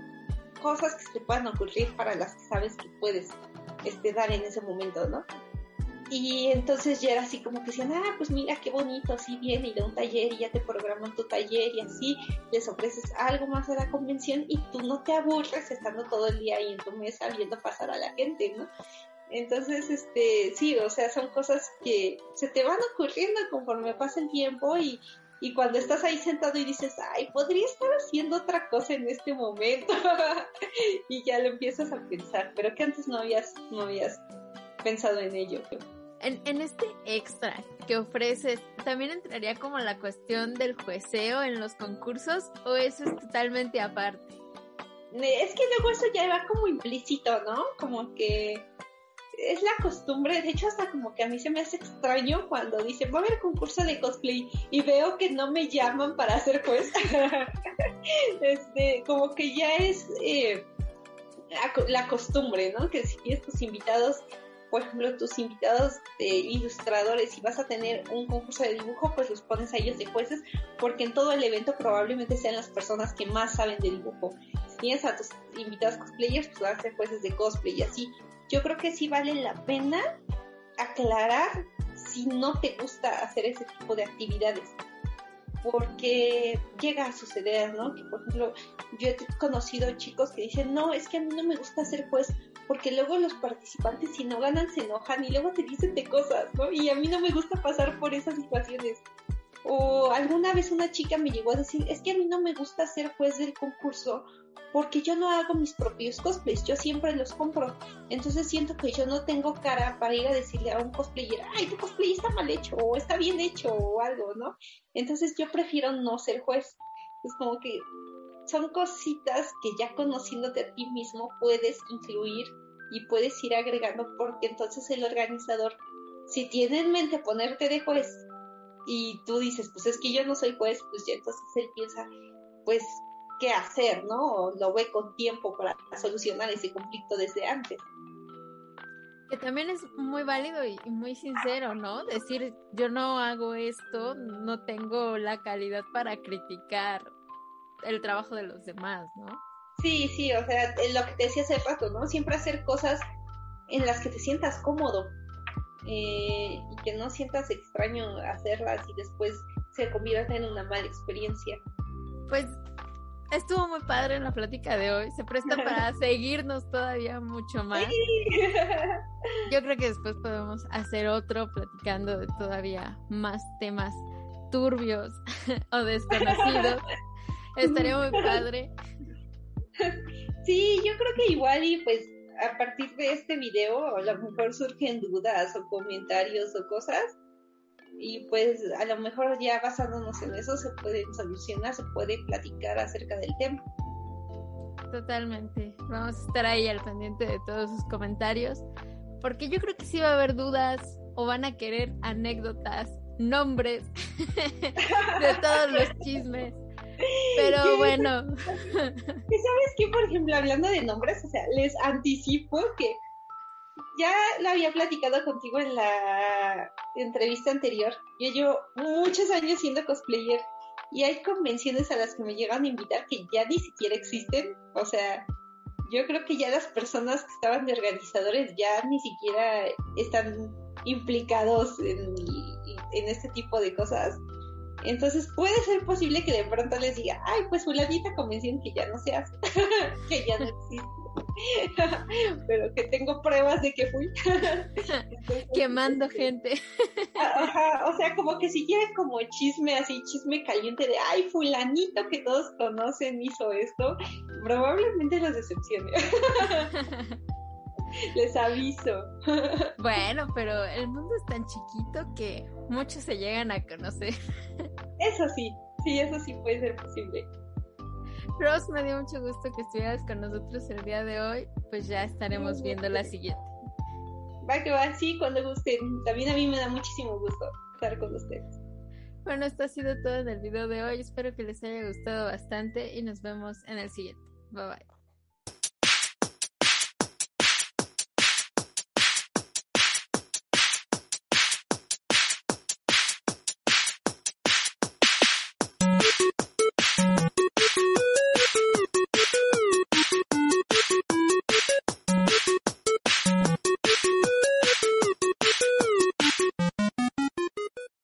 cosas que se te puedan ocurrir para las que sabes que puedes este, dar en ese momento, ¿no? Y entonces ya era así como que decían, ah, pues mira qué bonito, así viene y de un taller y ya te programan tu taller y así les ofreces algo más a la convención y tú no te aburres estando todo el día ahí en tu mesa viendo pasar a la gente, ¿no? Entonces, este, sí, o sea, son cosas que se te van ocurriendo conforme pasa el tiempo y, y cuando estás ahí sentado y dices, ay, podría estar haciendo otra cosa en este momento, *laughs* y ya lo empiezas a pensar, pero que antes no habías, no habías pensado en ello.
En, en este extra que ofreces, ¿también entraría como la cuestión del jueceo en los concursos o eso es totalmente aparte?
Es que luego eso ya va como implícito, ¿no? Como que es la costumbre, de hecho hasta como que a mí se me hace extraño cuando dicen, va a haber concurso de cosplay y veo que no me llaman para hacer juez. *laughs* este, como que ya es eh, la, costumbre, ¿no? Que si tienes tus invitados, por ejemplo, tus invitados de ilustradores y vas a tener un concurso de dibujo, pues los pones a ellos de jueces, porque en todo el evento probablemente sean las personas que más saben de dibujo. Si tienes a tus invitados cosplayers, pues van a ser jueces de cosplay y así yo creo que sí vale la pena aclarar si no te gusta hacer ese tipo de actividades. Porque llega a suceder, ¿no? Que por ejemplo, yo he conocido chicos que dicen, no, es que a mí no me gusta ser juez, porque luego los participantes si no ganan se enojan y luego te dicen de cosas, ¿no? Y a mí no me gusta pasar por esas situaciones. O alguna vez una chica me llegó a decir, es que a mí no me gusta ser juez del concurso porque yo no hago mis propios cosplays, yo siempre los compro. Entonces siento que yo no tengo cara para ir a decirle a un cosplayer, ay, tu cosplay está mal hecho o está bien hecho o algo, ¿no? Entonces yo prefiero no ser juez. Es como que son cositas que ya conociéndote a ti mismo puedes incluir y puedes ir agregando porque entonces el organizador, si tiene en mente ponerte de juez y tú dices, pues es que yo no soy juez, pues ya entonces él piensa, pues qué hacer, ¿no? O lo ve con tiempo para solucionar ese conflicto desde antes.
Que también es muy válido y, muy sincero, ¿no? Decir, yo no hago esto, no tengo la calidad para criticar el trabajo de los demás, ¿no?
Sí, sí, o sea, lo que te decía hace rato, ¿no? Siempre hacer cosas en las que te sientas cómodo eh, y que no sientas extraño hacerlas y después se convierta en una mala experiencia.
Pues estuvo muy padre en la plática de hoy. Se presta *laughs* para seguirnos todavía mucho más. Yo creo que después podemos hacer otro platicando de todavía más temas turbios *laughs* o desconocidos. *laughs* Estaría muy padre.
Sí, yo creo que igual y pues a partir de este video a lo mejor surgen dudas o comentarios o cosas y pues a lo mejor ya basándonos en eso se pueden solucionar, se puede platicar acerca del tema.
Totalmente. Vamos a estar ahí al pendiente de todos sus comentarios, porque yo creo que sí va a haber dudas o van a querer anécdotas, nombres *laughs* de todos los chismes. Pero bueno.
¿Sabes qué? Por ejemplo, hablando de nombres, o sea, les anticipo que ya lo había platicado contigo en la entrevista anterior. Yo llevo muchos años siendo cosplayer y hay convenciones a las que me llegan a invitar que ya ni siquiera existen. O sea, yo creo que ya las personas que estaban de organizadores ya ni siquiera están implicados en, en este tipo de cosas. Entonces puede ser posible que de pronto les diga, ay, pues fulanita convención que ya no se hace, *laughs* que ya no existe. *laughs* pero que tengo pruebas de que fui. *laughs*
Quemando este, gente.
Ajá, o sea, como que si quieres como chisme así, chisme caliente de, ay, fulanito que todos conocen hizo esto, probablemente los decepcione. *laughs* Les aviso. *laughs*
Bueno, pero el mundo es tan chiquito que muchos se llegan a conocer. *laughs*
Eso sí, sí, eso sí puede ser posible.
Rose, me dio mucho gusto que estuvieras con nosotros el día de hoy. Pues ya estaremos viendo la siguiente.
Va que va, sí, cuando gusten. También a mí me da muchísimo gusto estar con ustedes.
Bueno, esto ha sido todo en el video de hoy. Espero que les haya gustado bastante y nos vemos en el siguiente. Bye bye.